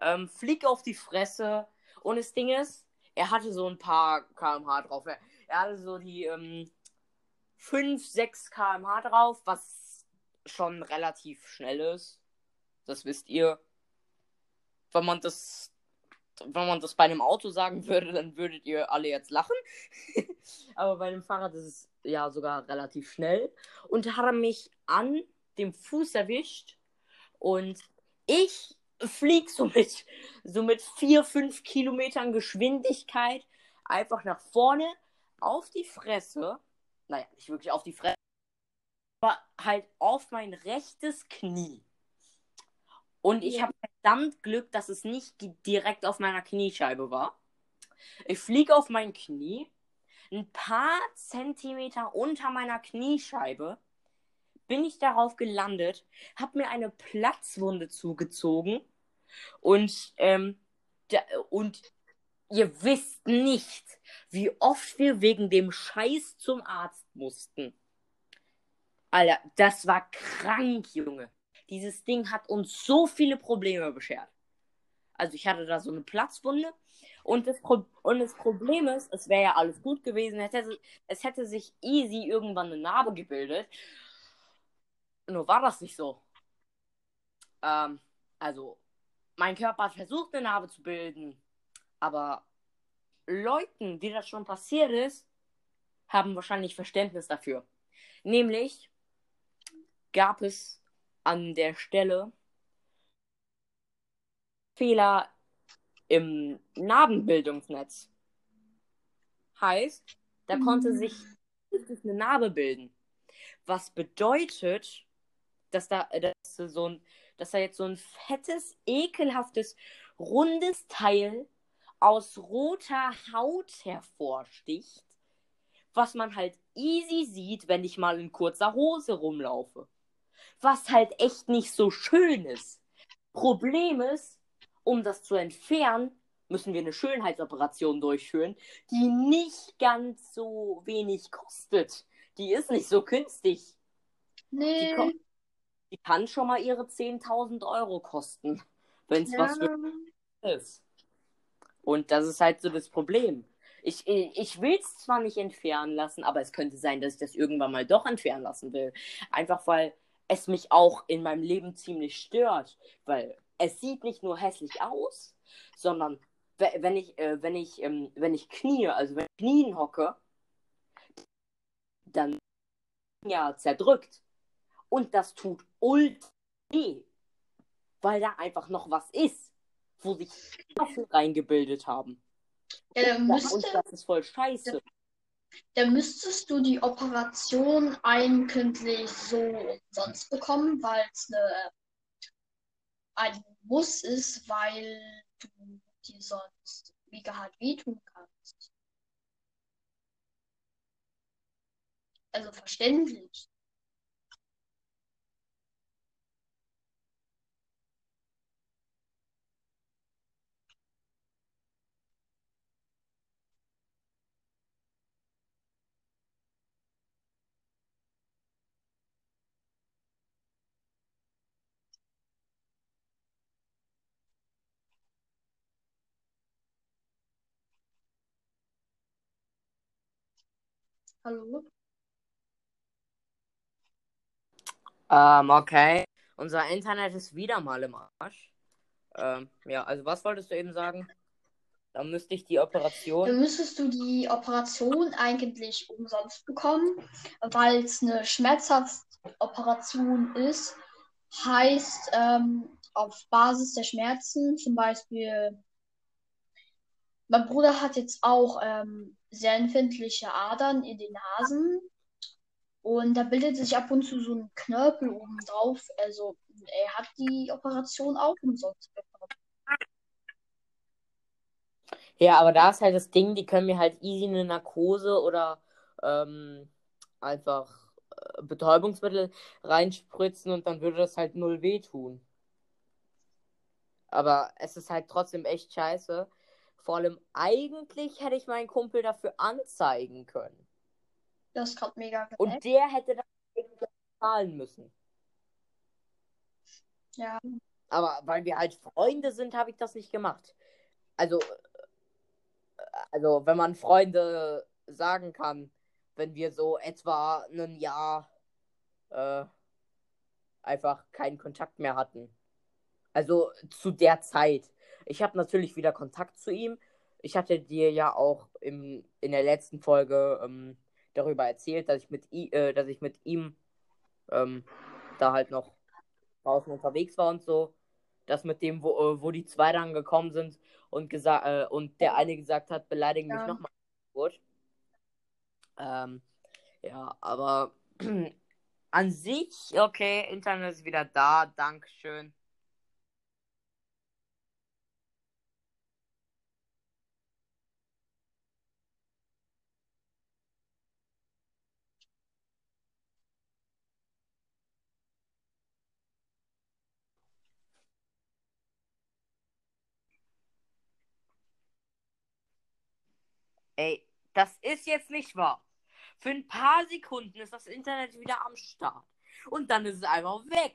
Speaker 1: ähm, flieg auf die Fresse und das Ding ist, er hatte so ein paar kmh drauf. Er, er hatte so die ähm, 5, 6 kmh drauf, was schon relativ schnell ist. Das wisst ihr. Wenn man das wenn man das bei einem Auto sagen würde, dann würdet ihr alle jetzt lachen. Aber bei einem Fahrrad ist es ja sogar relativ schnell. Und hat er mich an dem Fuß erwischt. Und ich flieg so mit, so mit 4, 5 Kilometern Geschwindigkeit einfach nach vorne auf die Fresse. Naja, nicht wirklich auf die Fresse, aber halt auf mein rechtes Knie. Und ich habe verdammt Glück, dass es nicht direkt auf meiner Kniescheibe war. Ich fliege auf mein Knie, ein paar Zentimeter unter meiner Kniescheibe bin ich darauf gelandet, habe mir eine Platzwunde zugezogen und ähm, da, und ihr wisst nicht, wie oft wir wegen dem Scheiß zum Arzt mussten. Alter, das war krank, Junge. Dieses Ding hat uns so viele Probleme beschert. Also ich hatte da so eine Platzwunde und das, Pro und das Problem ist, es wäre ja alles gut gewesen, es hätte, es hätte sich easy irgendwann eine Narbe gebildet. Nur war das nicht so. Ähm, also, mein Körper hat versucht, eine Narbe zu bilden, aber Leuten, die das schon passiert ist, haben wahrscheinlich Verständnis dafür. Nämlich gab es an der Stelle Fehler im Narbenbildungsnetz. Heißt, da mhm. konnte sich eine Narbe bilden. Was bedeutet, dass da, dass so ein, dass da jetzt so ein fettes, ekelhaftes, rundes Teil aus roter Haut hervorsticht, was man halt easy sieht, wenn ich mal in kurzer Hose rumlaufe was halt echt nicht so schön ist. Problem ist, um das zu entfernen, müssen wir eine Schönheitsoperation durchführen, die nicht ganz so wenig kostet. Die ist nicht so günstig.
Speaker 2: Nee.
Speaker 1: Die, die kann schon mal ihre 10.000 Euro kosten, wenn es ja. was ist. Und das ist halt so das Problem. Ich, ich will es zwar nicht entfernen lassen, aber es könnte sein, dass ich das irgendwann mal doch entfernen lassen will. Einfach weil es mich auch in meinem Leben ziemlich stört, weil es sieht nicht nur hässlich aus, sondern wenn ich, äh, wenn ich, ähm, wenn ich knie, also wenn ich knien hocke, dann ja zerdrückt. Und das tut ultra weh, weil da einfach noch was ist, wo sich Waffen reingebildet haben.
Speaker 2: Ja, müsste,
Speaker 1: und das ist voll scheiße.
Speaker 2: Dann müsstest du die Operation eigentlich so umsonst bekommen, weil es eine, ein Muss ist, weil du dir sonst mega hart wehtun kannst. Also verständlich.
Speaker 1: Hallo? Ähm, okay. Unser Internet ist wieder mal im Arsch. Ähm, ja, also was wolltest du eben sagen? Da müsste ich die Operation.
Speaker 2: Dann müsstest du die Operation eigentlich umsonst bekommen, weil es eine schmerzhafte Operation ist. Heißt, ähm, auf Basis der Schmerzen, zum Beispiel, mein Bruder hat jetzt auch ähm, sehr empfindliche Adern in den Nasen. Und da bildet sich ab und zu so ein Knörpel oben drauf. Also er hat die Operation auch umsonst bekommen.
Speaker 1: Ja, aber da ist halt das Ding, die können mir halt easy eine Narkose oder ähm, einfach äh, Betäubungsmittel reinspritzen und dann würde das halt null wehtun. Aber es ist halt trotzdem echt scheiße. Vor allem, eigentlich hätte ich meinen Kumpel dafür anzeigen können.
Speaker 2: Das gerade mega geil.
Speaker 1: Und der hätte das zahlen müssen.
Speaker 2: Ja.
Speaker 1: Aber weil wir halt Freunde sind, habe ich das nicht gemacht. Also, äh, also wenn man Freunde sagen kann, wenn wir so etwa ein Jahr äh, einfach keinen Kontakt mehr hatten. Also zu der Zeit. Ich habe natürlich wieder Kontakt zu ihm. Ich hatte dir ja auch im, in der letzten Folge ähm, darüber erzählt, dass ich mit, i, äh, dass ich mit ihm ähm, da halt noch draußen unterwegs war und so. Das mit dem, wo, äh, wo die zwei dann gekommen sind und gesagt äh, und der eine gesagt hat, beleidigen
Speaker 2: Ja.
Speaker 1: mich nochmal. Gut. Ähm, ja, aber an sich, okay, Internet ist wieder da, Dankeschön. Ey, das ist jetzt nicht wahr. Für ein paar Sekunden ist das Internet wieder am Start. Und dann ist es einfach weg.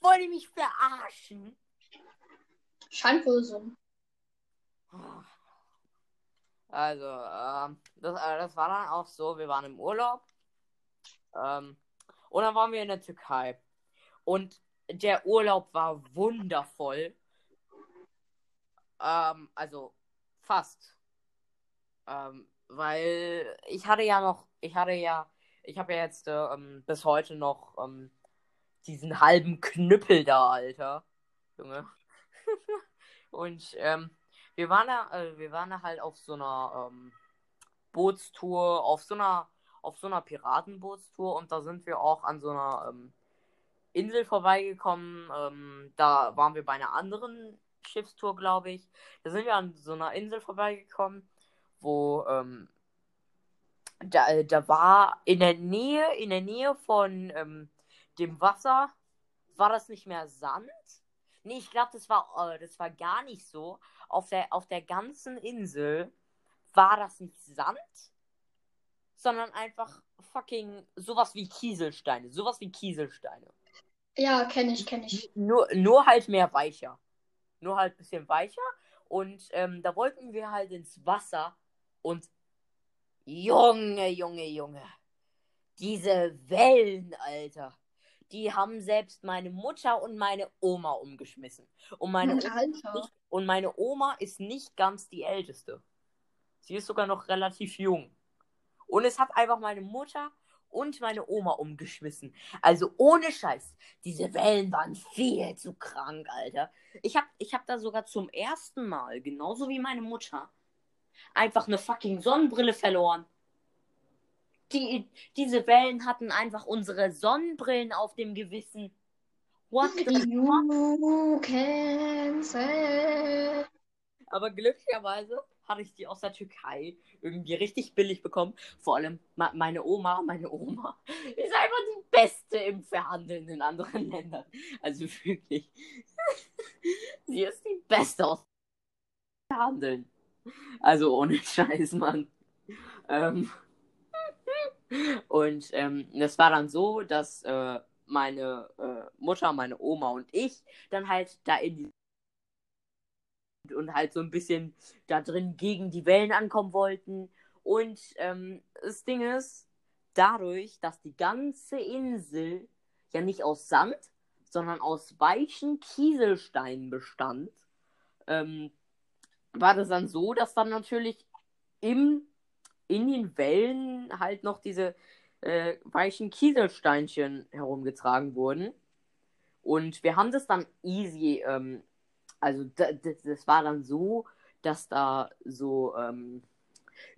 Speaker 1: Wollt ihr mich verarschen?
Speaker 2: Scheint wohl so.
Speaker 1: Also, ähm, das, äh, das war dann auch so. Wir waren im Urlaub. Ähm, und dann waren wir in der Türkei. Und der Urlaub war wundervoll. Ähm, also fast. Ähm, weil ich hatte ja noch, ich hatte ja, ich habe ja jetzt äh, ähm, bis heute noch ähm, diesen halben Knüppel da, Alter. Junge. Und ähm, wir waren da, äh, wir waren da halt auf so einer ähm, Bootstour, auf so einer, auf so einer Piratenbootstour und da sind wir auch an so einer ähm, Insel vorbeigekommen. Ähm, da waren wir bei einer anderen Schiffstour, glaube ich. Da sind wir an so einer Insel vorbeigekommen, wo ähm, da, äh, da war in der Nähe, in der Nähe von ähm, dem Wasser, war das nicht mehr Sand? Nee, ich glaube, das war, äh, das war gar nicht so. Auf der, auf der ganzen Insel war das nicht Sand, sondern einfach fucking sowas wie Kieselsteine. Sowas wie Kieselsteine.
Speaker 2: Ja, kenne ich, kenne ich.
Speaker 1: Nur, nur halt mehr weicher. Nur halt ein bisschen weicher. Und ähm, da wollten wir halt ins Wasser. Und Junge, Junge, Junge. Diese Wellen, Alter. Die haben selbst meine Mutter und meine Oma umgeschmissen. Und meine, Oma und meine Oma ist nicht ganz die älteste. Sie ist sogar noch relativ jung. Und es hat einfach meine Mutter und meine Oma umgeschmissen. Also ohne Scheiß. Diese Wellen waren viel zu krank, Alter. Ich hab, ich hab da sogar zum ersten Mal, genauso wie meine Mutter, einfach eine fucking Sonnenbrille verloren. Die, diese Wellen hatten einfach unsere Sonnenbrillen auf dem Gewissen. What the?
Speaker 2: You can say.
Speaker 1: Aber glücklicherweise hatte ich die aus der Türkei irgendwie richtig billig bekommen. Vor allem meine Oma, meine Oma ist einfach die Beste im Verhandeln in anderen Ländern. Also wirklich. Sie ist die Beste aus Verhandeln. Also ohne Scheiß, Mann. Ähm, und ähm, das war dann so, dass äh, meine äh, Mutter, meine Oma und ich dann halt da in die und halt so ein bisschen da drin gegen die Wellen ankommen wollten. Und ähm, das Ding ist, dadurch, dass die ganze Insel ja nicht aus Sand, sondern aus weichen Kieselsteinen bestand, ähm, war das dann so, dass dann natürlich im, in den Wellen halt noch diese äh, weichen Kieselsteinchen herumgetragen wurden. Und wir haben das dann easy, ähm, also das, war dann so, dass da so ähm,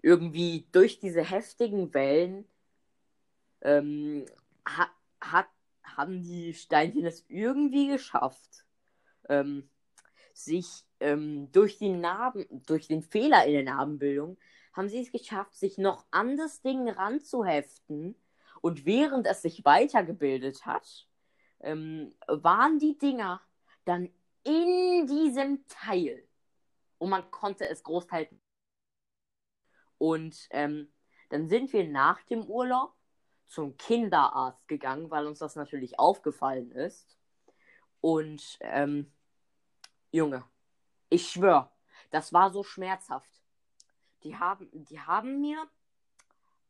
Speaker 1: irgendwie durch diese heftigen Wellen ähm, ha, hat, haben die Steinchen es irgendwie geschafft, ähm, sich ähm, durch die Narben, durch den Fehler in der Narbenbildung, haben sie es geschafft, sich noch an das Ding ranzuheften. Und während es sich weitergebildet hat, ähm, waren die Dinger dann in diesem Teil. Und man konnte es großteils. Und ähm, dann sind wir nach dem Urlaub zum Kinderarzt gegangen, weil uns das natürlich aufgefallen ist. Und ähm, Junge, ich schwöre, das war so schmerzhaft. Die haben, die haben mir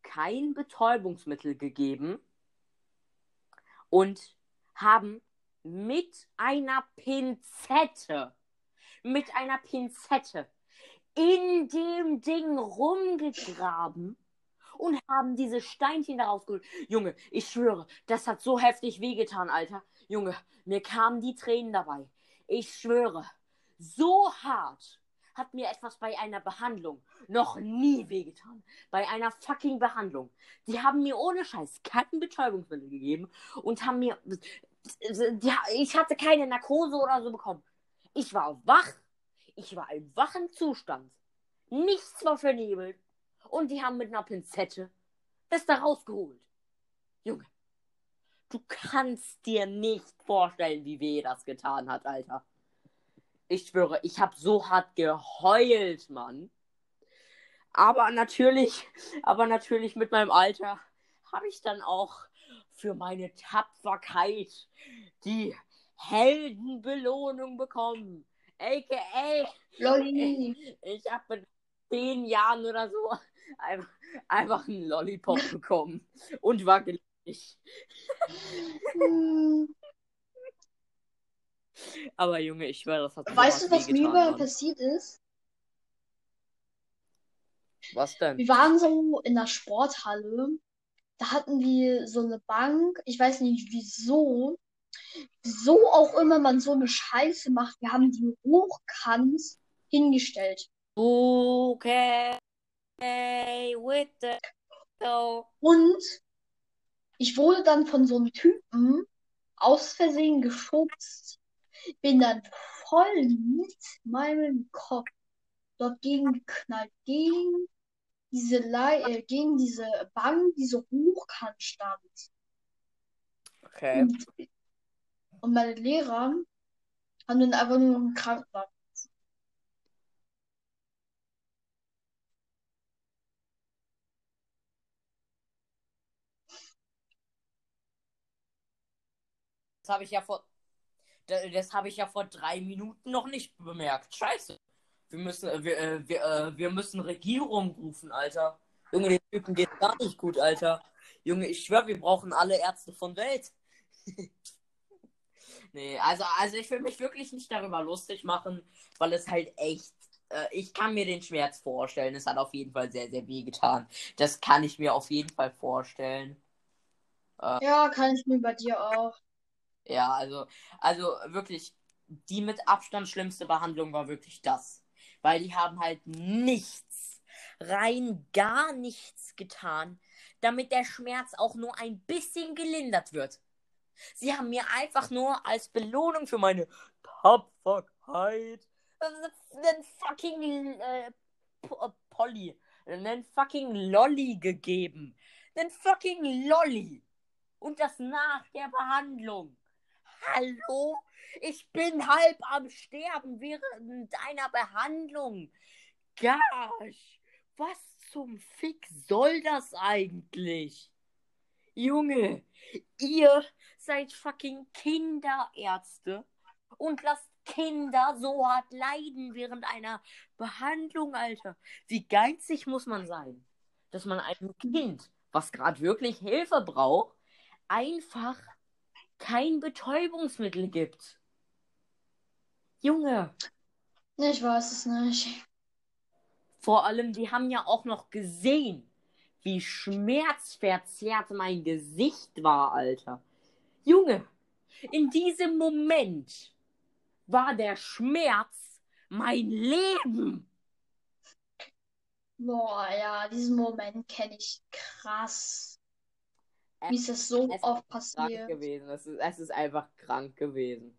Speaker 1: kein Betäubungsmittel gegeben und haben mit einer Pinzette, mit einer Pinzette in dem Ding rumgegraben und haben diese Steinchen daraus geholt. Junge, ich schwöre, das hat so heftig wehgetan, Alter. Junge, mir kamen die Tränen dabei. Ich schwöre, so hart hat mir etwas bei einer Behandlung noch nie wehgetan. Bei einer fucking Behandlung. Die haben mir ohne Scheiß kein Betäubungsmittel gegeben und haben mir. Ich hatte keine Narkose oder so bekommen. Ich war wach. Ich war im wachen Zustand. Nichts war vernebelt. Und die haben mit einer Pinzette das da rausgeholt. Junge, du kannst dir nicht vorstellen, wie weh das getan hat, Alter. Ich schwöre, ich habe so hart geheult, Mann. Aber natürlich, aber natürlich mit meinem Alter habe ich dann auch für meine Tapferkeit die Heldenbelohnung bekommen. AKA,
Speaker 2: Lolli.
Speaker 1: ich, ich habe mit zehn Jahren oder so einfach, einfach einen Lollipop bekommen und war glücklich.
Speaker 2: Hm.
Speaker 1: Aber Junge, ich schwöre, das hat
Speaker 2: Weißt du, was mir
Speaker 1: Mann.
Speaker 2: passiert ist?
Speaker 1: Was denn?
Speaker 2: Wir waren so in der Sporthalle. Da hatten wir so eine Bank. Ich weiß nicht wieso. So auch immer man so eine Scheiße macht. Wir haben die hochkant hingestellt.
Speaker 1: Okay, with the so.
Speaker 2: Und ich wurde dann von so einem Typen aus Versehen geschubst. Bin dann voll mit meinem Kopf dort gegen geknallt. Gegen diese Lei äh, gegen diese Bank, die so hochkant stand.
Speaker 1: Okay.
Speaker 2: Und, und meine Lehrer haben dann einfach nur einen Krankenwagen.
Speaker 1: Das habe ich ja vor. Das, habe ich ja vor drei Minuten noch nicht bemerkt. Scheiße. Wir müssen, äh, wir, äh, wir, äh, wir müssen Regierung rufen, Alter. Junge, den Typen geht gar nicht gut, Alter. Junge, ich schwör, wir brauchen alle Ärzte von Welt. nee, also, also ich will mich wirklich nicht darüber lustig machen, weil es halt echt. Äh, ich kann mir den Schmerz vorstellen. Es hat auf jeden Fall sehr, sehr weh getan. Das kann ich mir auf jeden Fall vorstellen.
Speaker 2: Ja, kann ich mir bei dir auch.
Speaker 1: Ja, also, also wirklich, die mit Abstand schlimmste Behandlung war wirklich das. Weil die haben halt nichts, rein gar nichts getan, damit der Schmerz auch nur ein bisschen gelindert wird. Sie haben mir einfach nur als Belohnung für meine Tapferkeit einen fucking äh, äh, Polly, einen fucking Lolly gegeben. Einen fucking Lolly. Und das nach der Behandlung. Hallo? Ich bin halb am Sterben während einer Behandlung. Gosh, was zum Fick soll das eigentlich? Junge, ihr seid fucking Kinderärzte und lasst Kinder so hart leiden während einer Behandlung, Alter. Wie geizig muss man sein, dass man einem Kind, was gerade wirklich Hilfe braucht, einfach kein Betäubungsmittel gibt. Junge.
Speaker 2: Ich weiß es nicht.
Speaker 1: Vor allem, die haben ja auch noch gesehen, wie schmerzverzerrt mein Gesicht war, Alter. Junge, in diesem Moment war der Schmerz mein Leben.
Speaker 2: Boah, ja, diesen Moment kenne ich krass. Wie ist das so
Speaker 1: es
Speaker 2: oft passiert?
Speaker 1: gewesen. Es ist, es ist einfach krank gewesen.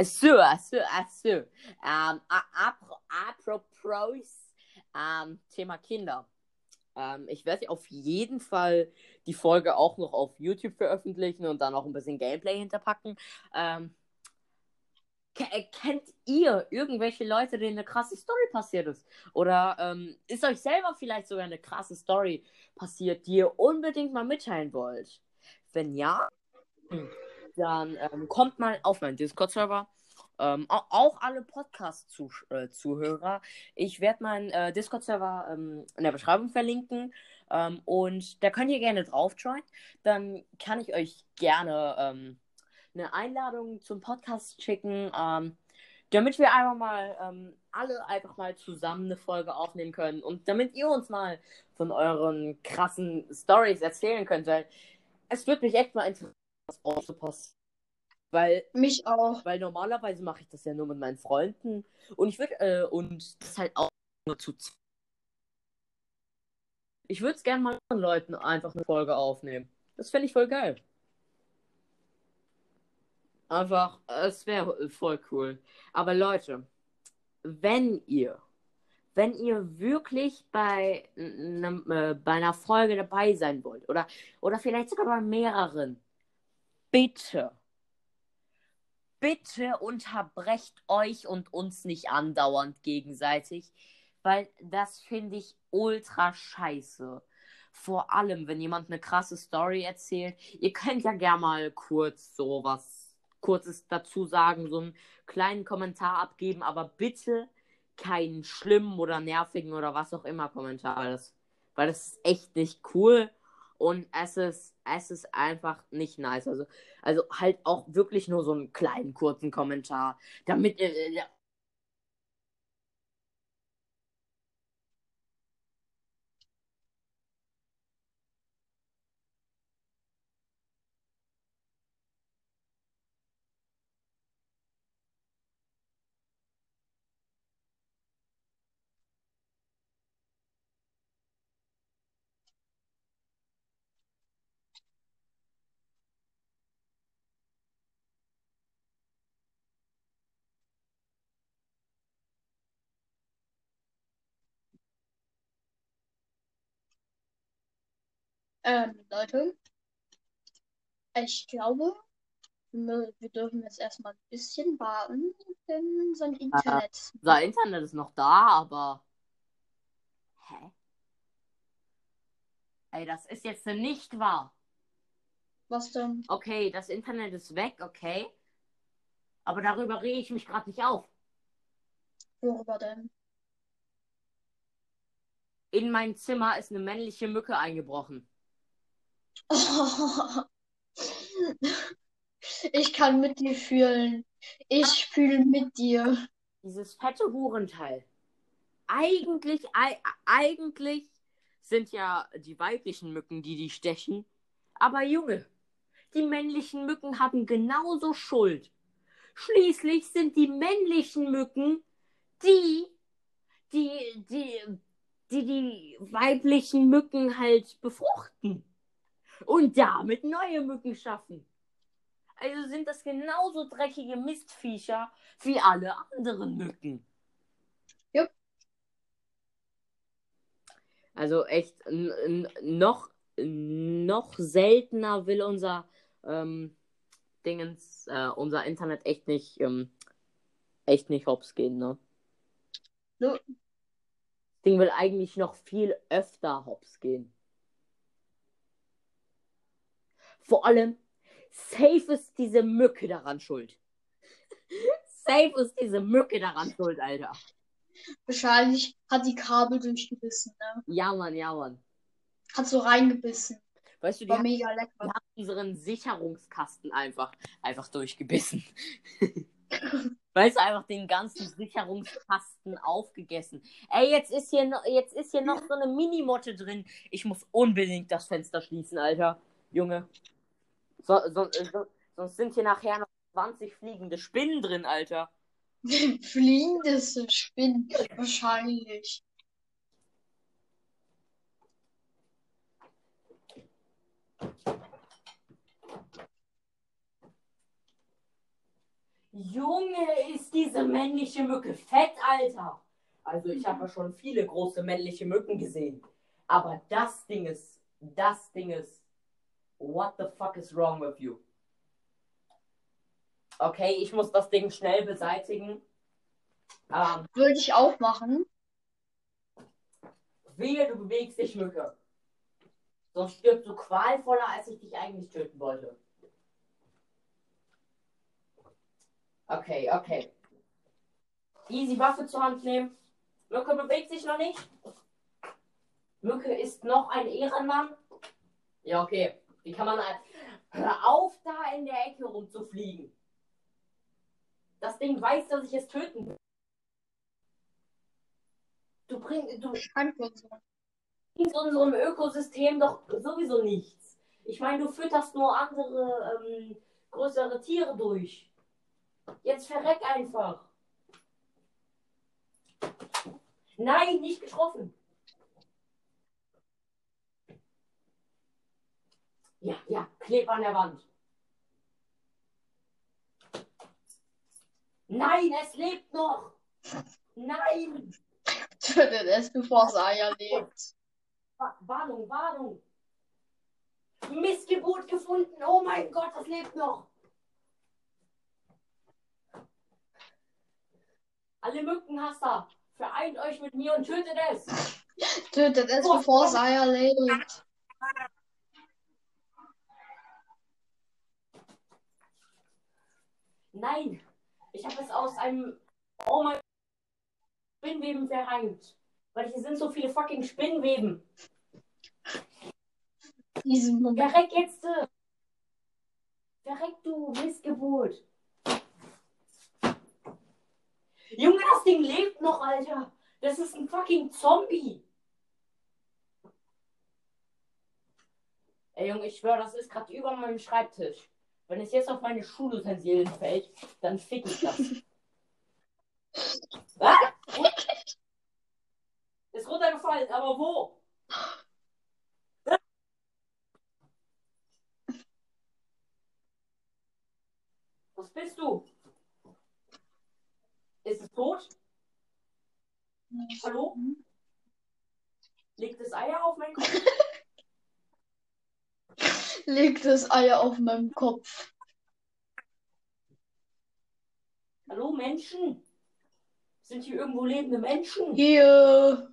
Speaker 1: So, so, so. Ähm, apropos ähm, Thema Kinder. Ähm, ich werde auf jeden Fall die Folge auch noch auf YouTube veröffentlichen und dann auch ein bisschen Gameplay hinterpacken. Ähm, äh, kennt ihr irgendwelche Leute, denen eine krasse Story passiert ist? Oder ähm, ist euch selber vielleicht sogar eine krasse Story passiert, die ihr unbedingt mal mitteilen wollt? Wenn ja, dann ähm, kommt mal auf meinen Discord-Server. Ähm, au- auch alle Podcast-Zuhörer. Ich werde meinen äh, Discord-Server ähm, in der Beschreibung verlinken. Ähm, und da könnt ihr gerne drauf joinen. Dann kann ich euch gerne ähm, eine Einladung zum Podcast schicken, ähm, damit wir einfach mal ähm, alle einfach mal zusammen eine Folge aufnehmen können und damit ihr uns mal von euren krassen Stories erzählen könnt, weil es wird mich echt mal interessieren, was auch so passiert. Weil,
Speaker 2: Mich auch.
Speaker 1: weil normalerweise mache ich das ja nur mit meinen Freunden und ich würde, äh, und das halt auch nur zu Ich würde es gerne mal mit anderen Leuten einfach eine Folge aufnehmen. Das fände ich voll geil. Einfach, es wäre voll cool. Aber Leute, wenn ihr, wenn ihr wirklich bei, äh, bei einer Folge dabei sein wollt oder, oder vielleicht sogar bei mehreren, bitte, bitte unterbrecht euch und uns nicht andauernd gegenseitig, weil das finde ich ultra scheiße. Vor allem, wenn jemand eine krasse Story erzählt. Ihr könnt ja gerne mal kurz so was Kurzes dazu sagen, so einen kleinen Kommentar abgeben, aber bitte keinen schlimmen oder nervigen oder was auch immer Kommentar, weil das, weil das ist echt nicht cool und es ist, es ist einfach nicht nice. Also, also halt auch wirklich nur so einen kleinen kurzen Kommentar, damit
Speaker 2: Ähm, Leute, ich glaube, wir dürfen jetzt erstmal ein bisschen warten, denn sein Internet.
Speaker 1: unser Internet ist noch da, aber. Hä? Ey, das ist jetzt nicht wahr.
Speaker 2: Was denn?
Speaker 1: Okay, das Internet ist weg, okay. Aber darüber rege ich mich gerade nicht auf.
Speaker 2: Worüber denn?
Speaker 1: In mein Zimmer ist eine männliche Mücke eingebrochen.
Speaker 2: Ich kann mit dir fühlen. Ich fühle mit dir.
Speaker 1: Dieses fette Hurenteil. Eigentlich, ei- eigentlich sind ja die weiblichen Mücken, die die stechen. Aber Junge, die männlichen Mücken haben genauso Schuld. Schließlich sind die männlichen Mücken die, die, die, die, die weiblichen Mücken halt befruchten. Und damit neue Mücken schaffen. Also sind das genauso dreckige Mistviecher wie alle anderen Mücken.
Speaker 2: Jupp.
Speaker 1: Also echt noch, noch seltener will unser ähm, Dingens, äh, unser Internet echt nicht, ähm, echt nicht hops gehen, ne?
Speaker 2: No.
Speaker 1: Das Ding will eigentlich noch viel öfter hops gehen. Vor allem, safe ist diese Mücke daran schuld. safe ist diese Mücke daran schuld, Alter.
Speaker 2: Wahrscheinlich hat die Kabel durchgebissen, ne?
Speaker 1: Ja, Mann, ja, Mann.
Speaker 2: Hat so reingebissen.
Speaker 1: Weißt du, die
Speaker 2: War
Speaker 1: haben,
Speaker 2: mega
Speaker 1: die
Speaker 2: lecker.
Speaker 1: haben unseren Sicherungskasten einfach, einfach durchgebissen. weißt du, einfach den ganzen Sicherungskasten aufgegessen. Ey, jetzt ist hier, noch- jetzt ist hier noch so eine Minimotte drin. Ich muss unbedingt das Fenster schließen, Alter. Junge. So, so, so, sonst sind hier nachher noch 20 fliegende Spinnen drin, Alter.
Speaker 2: Fliegendes Spinnen. Wahrscheinlich.
Speaker 1: Junge, ist diese männliche Mücke fett, Alter. Also ich habe ja schon viele große männliche Mücken gesehen. Aber das Ding ist, das Ding ist, what the fuck is wrong with you? Okay, ich muss das Ding schnell beseitigen. Ähm,
Speaker 2: Würde ich auch machen.
Speaker 1: wehe, du bewegst dich, Mücke. Sonst stirbst du qualvoller, als ich dich eigentlich töten wollte. Okay, okay. Easy Waffe zur Hand nehmen. Mücke bewegt sich noch nicht. Mücke ist noch ein Ehrenmann. Ja, okay. Wie kann man. Hör auf, da in der Ecke rumzufliegen. Das Ding weiß, dass ich es töten will. Du bringst. Du bringst unserem Ökosystem doch sowieso nichts. Ich meine, du fütterst nur andere, ähm, größere Tiere durch. Jetzt verreck einfach. Nein, nicht getroffen. Ja, ja, kleb an der Wand. Nein, es lebt noch. Nein.
Speaker 2: Tötet es, bevor es Eier lebt.
Speaker 1: Wa- Warnung, Warnung. Missgeburt gefunden. Oh mein Gott, das lebt noch. Alle Mückenhasser, vereint euch mit mir und tötet es.
Speaker 2: Tötet es, bevor es Eier lebt.
Speaker 1: Nein, ich habe es aus einem Oh mein Spinnweben verhängt. Weil hier sind so viele fucking Spinnweben.
Speaker 2: Diesen Moment.
Speaker 1: Verreck jetzt. äh. Verreck du Missgeburt. Junge, das Ding lebt noch, Alter. Das ist ein fucking Zombie. Ey, Junge, ich schwöre, das ist gerade über meinem Schreibtisch. Wenn es jetzt auf meine Schulutensilien fällt, dann fick ich das. ah, ist runtergefallen, aber wo? Was bist du? Ist es tot? Hallo? Legt es Eier auf meinen Kopf?
Speaker 2: Legt es Eier auf meinem Kopf.
Speaker 1: Hallo, Menschen? Sind hier irgendwo lebende Menschen?
Speaker 2: Hier.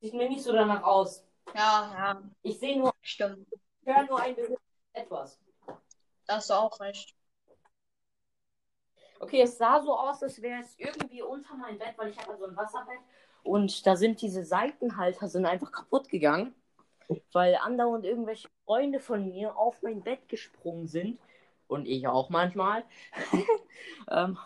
Speaker 1: Sieht mir nicht so danach aus.
Speaker 2: Ja, ja,
Speaker 1: Ich sehe nur,
Speaker 2: stimmt.
Speaker 1: ich höre nur ein bisschen etwas.
Speaker 2: Da hast du auch recht.
Speaker 1: Okay, es sah so aus, als wäre es irgendwie unter mein Bett, weil ich habe so ein Wasserbett. Und da sind diese Seitenhalter sind einfach kaputt gegangen, weil andauernd irgendwelche Freunde von mir auf mein Bett gesprungen sind. Und ich auch manchmal. ähm,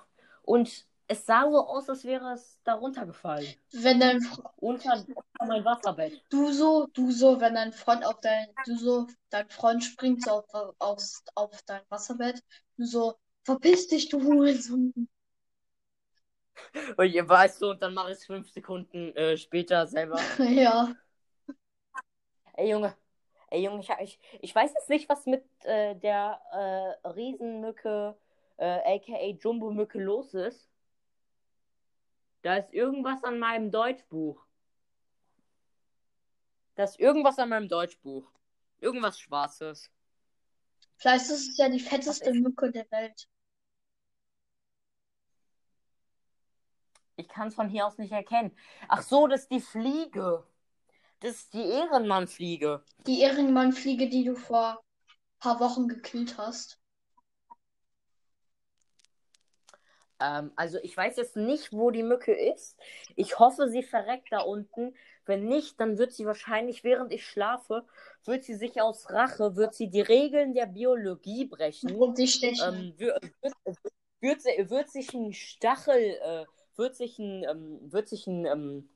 Speaker 1: und es sah so aus, als wäre es darunter gefallen.
Speaker 2: Wenn dein Fr-
Speaker 1: Unter, unter mein Wasserbett.
Speaker 2: du so, du so, wenn dein Freund auf dein, du so, dein Freund springt so auf, aufs, auf dein Wasserbett, du so, verpiss dich, du Hurensohn.
Speaker 1: Und ihr weißt so, und dann mache ich es fünf Sekunden äh, später selber.
Speaker 2: Ja.
Speaker 1: Ey, Junge. Ey, Junge, ich, ich, ich weiß jetzt nicht, was mit äh, der äh, Riesenmücke, äh, aka Jumbo-Mücke, los ist. Da ist irgendwas an meinem Deutschbuch. Da ist irgendwas an meinem Deutschbuch. Irgendwas Schwarzes.
Speaker 2: Vielleicht ist es ja die fetteste Mücke der Welt.
Speaker 1: Ich kann es von hier aus nicht erkennen. Ach so, das ist die Fliege. Das ist die Ehrenmann-Fliege.
Speaker 2: Die Ehrenmann-Fliege, die du vor ein paar Wochen gekillt hast.
Speaker 1: Ähm, also ich weiß jetzt nicht, wo die Mücke ist. Ich hoffe, sie verreckt da unten. Wenn nicht, dann wird sie wahrscheinlich, während ich schlafe, wird sie sich aus Rache, wird sie die Regeln der Biologie brechen.
Speaker 2: Und die stechen.
Speaker 1: Ähm, wird, wird, wird, sie- wird sich ein Stachel, äh, wird sich ein, ähm, wird sich ein, ähm,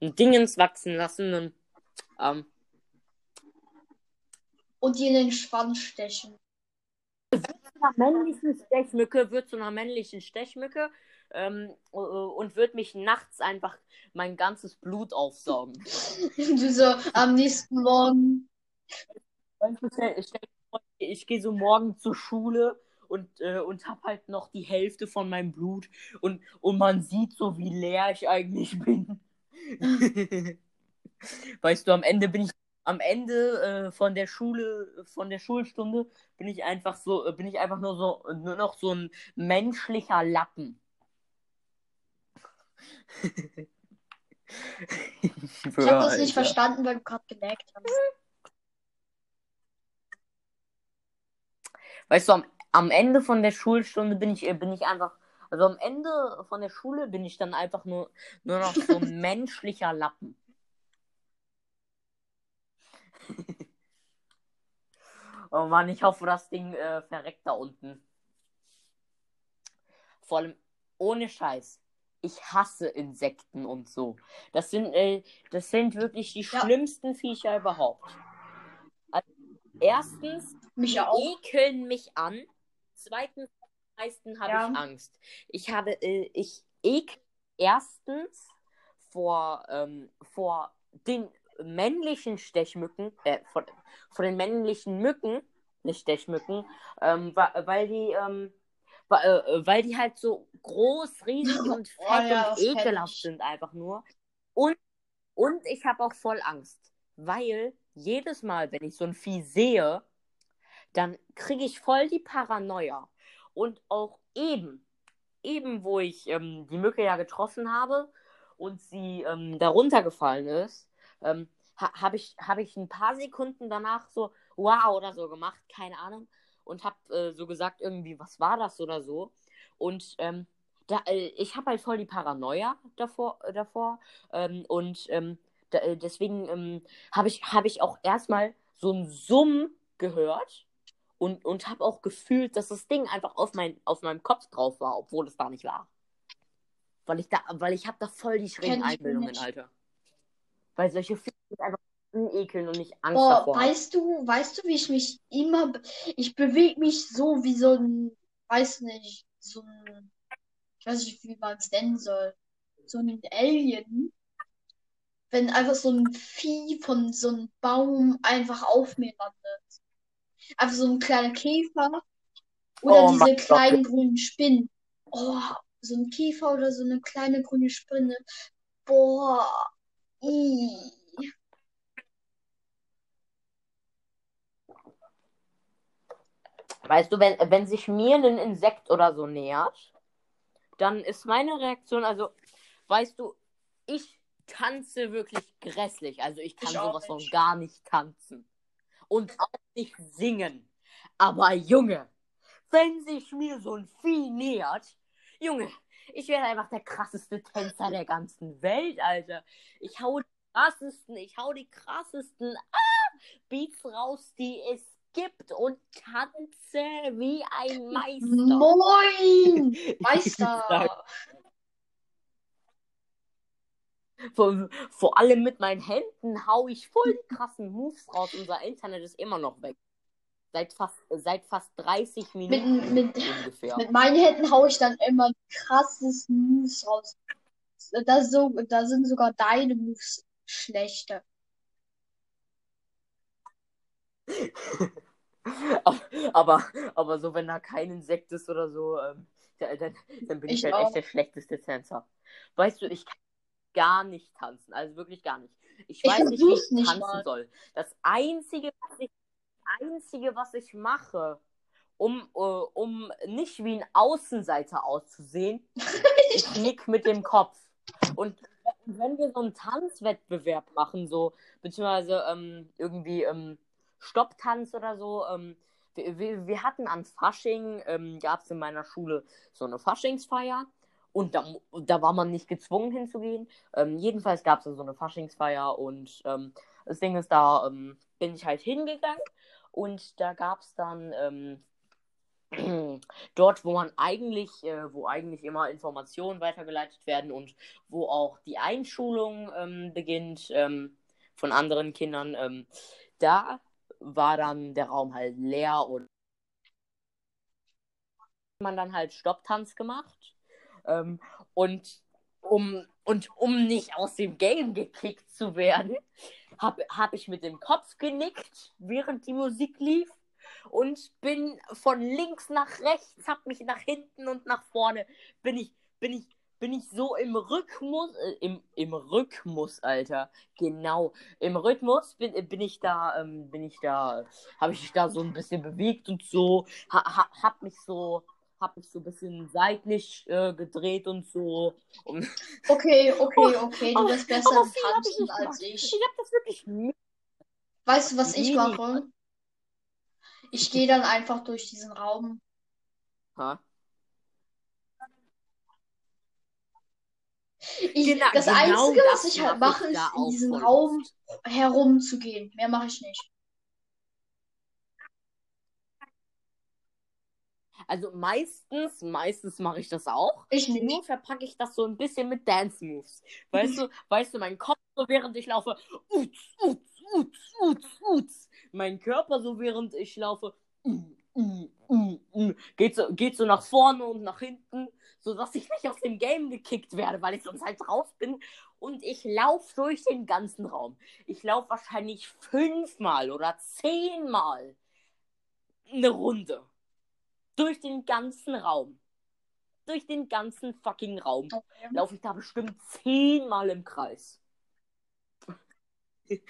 Speaker 1: ein Dingens wachsen lassen und ähm,
Speaker 2: Und die in den Schwanz stechen.
Speaker 1: einer männlichen Stechmücke, wird zu einer männlichen Stechmücke ähm, äh, und wird mich nachts einfach mein ganzes Blut aufsaugen.
Speaker 2: Du so am nächsten Morgen.
Speaker 1: Dir Ich gehe so morgen zur Schule und, äh, und hab halt noch die Hälfte von meinem Blut und, und man sieht so, wie leer ich eigentlich bin. weißt du, am Ende bin ich am Ende äh, von der Schule, von der Schulstunde bin ich einfach so, äh, bin ich einfach nur so, nur noch so ein menschlicher Lappen. ich
Speaker 2: Ich habe das nicht verstanden, weil du gerade gemerkt hast.
Speaker 1: Weißt du, am, am Ende von der Schulstunde bin ich, äh, bin ich einfach, also am Ende von der Schule bin ich dann einfach nur, nur noch so ein menschlicher Lappen. Oh Mann, ich hoffe, das Ding äh, verreckt da unten. Vor allem, ohne Scheiß. Ich hasse Insekten und so. Das sind, äh, das sind wirklich die
Speaker 2: Ja.
Speaker 1: schlimmsten Viecher überhaupt. Also, erstens,
Speaker 2: Mich auch.
Speaker 1: ekeln mich an. Zweitens, am meisten habe
Speaker 2: Ja.
Speaker 1: ich Angst. Ich habe, äh, ich ekel erstens vor, ähm, vor den männlichen Stechmücken, äh, vor, vor den männlichen Mücken, nicht Stechmücken, ähm, weil die, ähm, äh, weil die halt so groß, riesig und fett
Speaker 2: Oh ja,
Speaker 1: und ekelhaft sind einfach nur. Und, und ich habe auch voll Angst, weil jedes Mal, wenn ich so ein Vieh sehe, dann kriege ich voll die Paranoia. Und auch eben, eben wo ich ähm, die Mücke ja getroffen habe und sie ähm, da runtergefallen ist, ähm, ha habe ich, hab ich ein paar Sekunden danach so wow oder so gemacht, keine Ahnung, und habe äh, so gesagt irgendwie, was war das oder so. Und ähm, da, äh, ich habe halt voll die Paranoia davor, äh, davor ähm, und ähm, da, äh, deswegen ähm, habe ich, hab ich auch erstmal so ein Summen gehört und, und habe auch gefühlt, dass das Ding einfach auf, mein, auf meinem Kopf drauf war, obwohl es da nicht war. Weil ich da, weil ich habe da voll die schrägen Einbildungen. Alter. Weil solche Filme mich einfach ekeln und nicht Angst
Speaker 2: Boah,
Speaker 1: davor
Speaker 2: weißt du, weißt du, wie ich mich immer, ich bewege mich so wie so ein, weiß nicht, so ein, ich weiß nicht, wie man es nennen soll, so ein Alien, wenn einfach so ein Vieh von so einem Baum einfach auf mir landet. Einfach so ein kleiner Käfer oder
Speaker 1: Oh
Speaker 2: diese
Speaker 1: mein Gott.
Speaker 2: kleinen grünen Spinnen. Oh, so ein Käfer oder so eine kleine grüne Spinne. Boah, ih.
Speaker 1: Weißt du, wenn, wenn sich mir ein Insekt oder so nähert, dann ist meine Reaktion, also, weißt du, ich tanze wirklich grässlich. Also ich kann
Speaker 2: Ich
Speaker 1: sowas von gar nicht tanzen. Und auch nicht singen. Aber Junge, wenn sich mir so ein Vieh nähert, Junge, ich werde einfach der krasseste Tänzer der ganzen Welt, Alter. Ich hau die krassesten, ich hau die krassesten ah, Beats raus, die es gibt und tanze wie ein Meister.
Speaker 2: Moin, Meister.
Speaker 1: Vor, vor allem mit meinen Händen hau ich voll die krassen Moves raus. Unser Internet ist immer noch weg. Seit fast, seit fast 30 Minuten
Speaker 2: Mit, mit,
Speaker 1: ungefähr.
Speaker 2: mit meinen Händen haue ich dann immer krasses Moves raus. Da, so, da sind sogar deine Moves schlechter.
Speaker 1: aber, aber so, wenn da kein Insekt ist oder so, ähm, da- dann, dann bin ich,
Speaker 2: Ich
Speaker 1: halt
Speaker 2: auch.
Speaker 1: echt der schlechteste Tänzer. Weißt du, ich kann gar nicht tanzen. Also wirklich gar nicht. Ich
Speaker 2: Ich
Speaker 1: weiß nicht, wie ich tanzen
Speaker 2: mal.
Speaker 1: soll. Das Einzige, was ich, Einzige, was ich mache, um, äh, um nicht wie ein Außenseiter auszusehen, ich nick mit dem Kopf. Und wenn wir so einen Tanzwettbewerb machen, so, beziehungsweise ähm, irgendwie ähm, Stopptanz oder so, ähm, wir, wir, wir hatten an Fasching, ähm, gab es in meiner Schule so eine Faschingsfeier. Und da, da war man nicht gezwungen hinzugehen. Ähm, jedenfalls gab es so eine Faschingsfeier und ähm, das Ding ist, da ähm, bin ich halt hingegangen und da gab es dann ähm, dort, wo man eigentlich, äh, wo eigentlich immer Informationen weitergeleitet werden und wo auch die Einschulung ähm, beginnt ähm, von anderen Kindern, ähm, da war dann der Raum halt leer und man dann halt Stopptanz gemacht ähm, und um und um nicht aus dem Game gekickt zu werden, habe hab ich mit dem Kopf genickt, während die Musik lief und bin von links nach rechts, hab mich nach hinten und nach vorne, bin ich, bin ich, bin ich so im Rhythmus, äh, im, im Rhythmus, Alter, genau, im Rhythmus bin, bin ich da, ähm, bin ich da, habe ich da so ein bisschen bewegt und so, ha, ha, hab mich so, hab mich so ein bisschen seitlich äh, gedreht und so. Und
Speaker 2: Okay, okay, okay. Du bist besser im
Speaker 1: ich
Speaker 2: Tanzen
Speaker 1: nicht
Speaker 2: als ich.
Speaker 1: Ich hab das wirklich
Speaker 2: Weißt du, was ich mache? Ich gehe dann einfach durch diesen Raum.
Speaker 1: Ha?
Speaker 2: Ich,
Speaker 1: Genau-
Speaker 2: das
Speaker 1: genau
Speaker 2: Einzige, was
Speaker 1: das
Speaker 2: ich halt
Speaker 1: mach ich
Speaker 2: mache, ist in diesen
Speaker 1: voll
Speaker 2: Raum herumzugehen. Mehr mache ich nicht.
Speaker 1: Also meistens, meistens mache ich das auch.
Speaker 2: Ich nicht.
Speaker 1: Nur verpacke ich das so ein bisschen mit Dance Moves. Weißt du, weißt du, mein Kopf so während ich laufe, uts, uts, uts, uts, uts. Mein Körper so während ich laufe, mm, mm, mm, mm. geht so, geht so nach vorne und nach hinten, sodass ich nicht aus dem Game gekickt werde, weil ich sonst halt raus bin. Und ich laufe durch den ganzen Raum. Ich laufe wahrscheinlich fünfmal oder zehnmal eine Runde. Durch den ganzen Raum. Durch den ganzen fucking Raum.
Speaker 2: Okay.
Speaker 1: Laufe ich da bestimmt zehnmal im Kreis.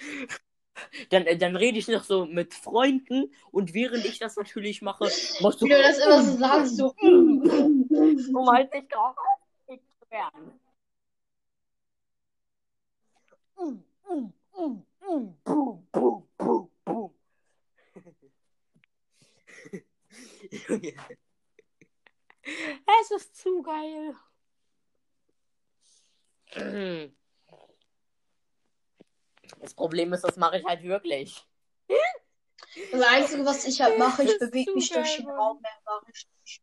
Speaker 1: Dann, dann rede ich noch so mit Freunden und während ich das natürlich mache, machst du.
Speaker 2: Wie du das immer so sagst, so.
Speaker 1: Um halt nicht drauf zu werden. Mm, mm, mm, mm, boom, boom. Junge. Es ist zu geil. Das Problem ist, das mache ich halt wirklich.
Speaker 2: Das Einzige, was ich halt mache, ich bewege mich durch
Speaker 1: geil,
Speaker 2: den
Speaker 1: Mann.
Speaker 2: Raum. Mehr mache ich nicht.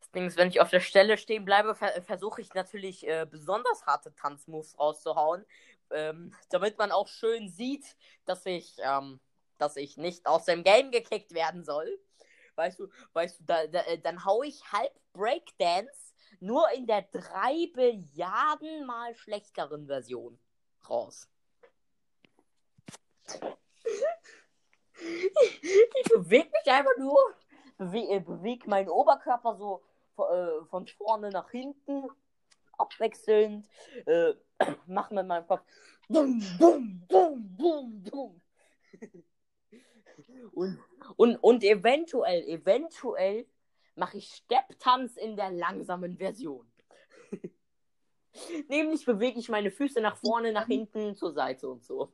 Speaker 1: Das Ding ist, wenn ich auf der Stelle stehen bleibe, ver versuche ich natürlich äh, besonders harte Tanzmoves rauszuhauen, ähm, damit man auch schön sieht, dass ich, ähm, dass ich nicht aus dem Game gekickt werden soll. Weißt du, weißt du, da, da, äh, dann hau ich halb Breakdance nur in der drei Billiarden mal schlechteren Version raus. Ich bewege mich einfach nur, bewege äh, beweg meinen Oberkörper so äh, von vorne nach hinten, abwechselnd, äh, mach mit meinem Kopf bum, bum, bum, bum, bum. Und, und, und eventuell, eventuell mache ich Stepptanz in der langsamen Version. Nämlich bewege ich meine Füße nach vorne, nach hinten, zur Seite und so.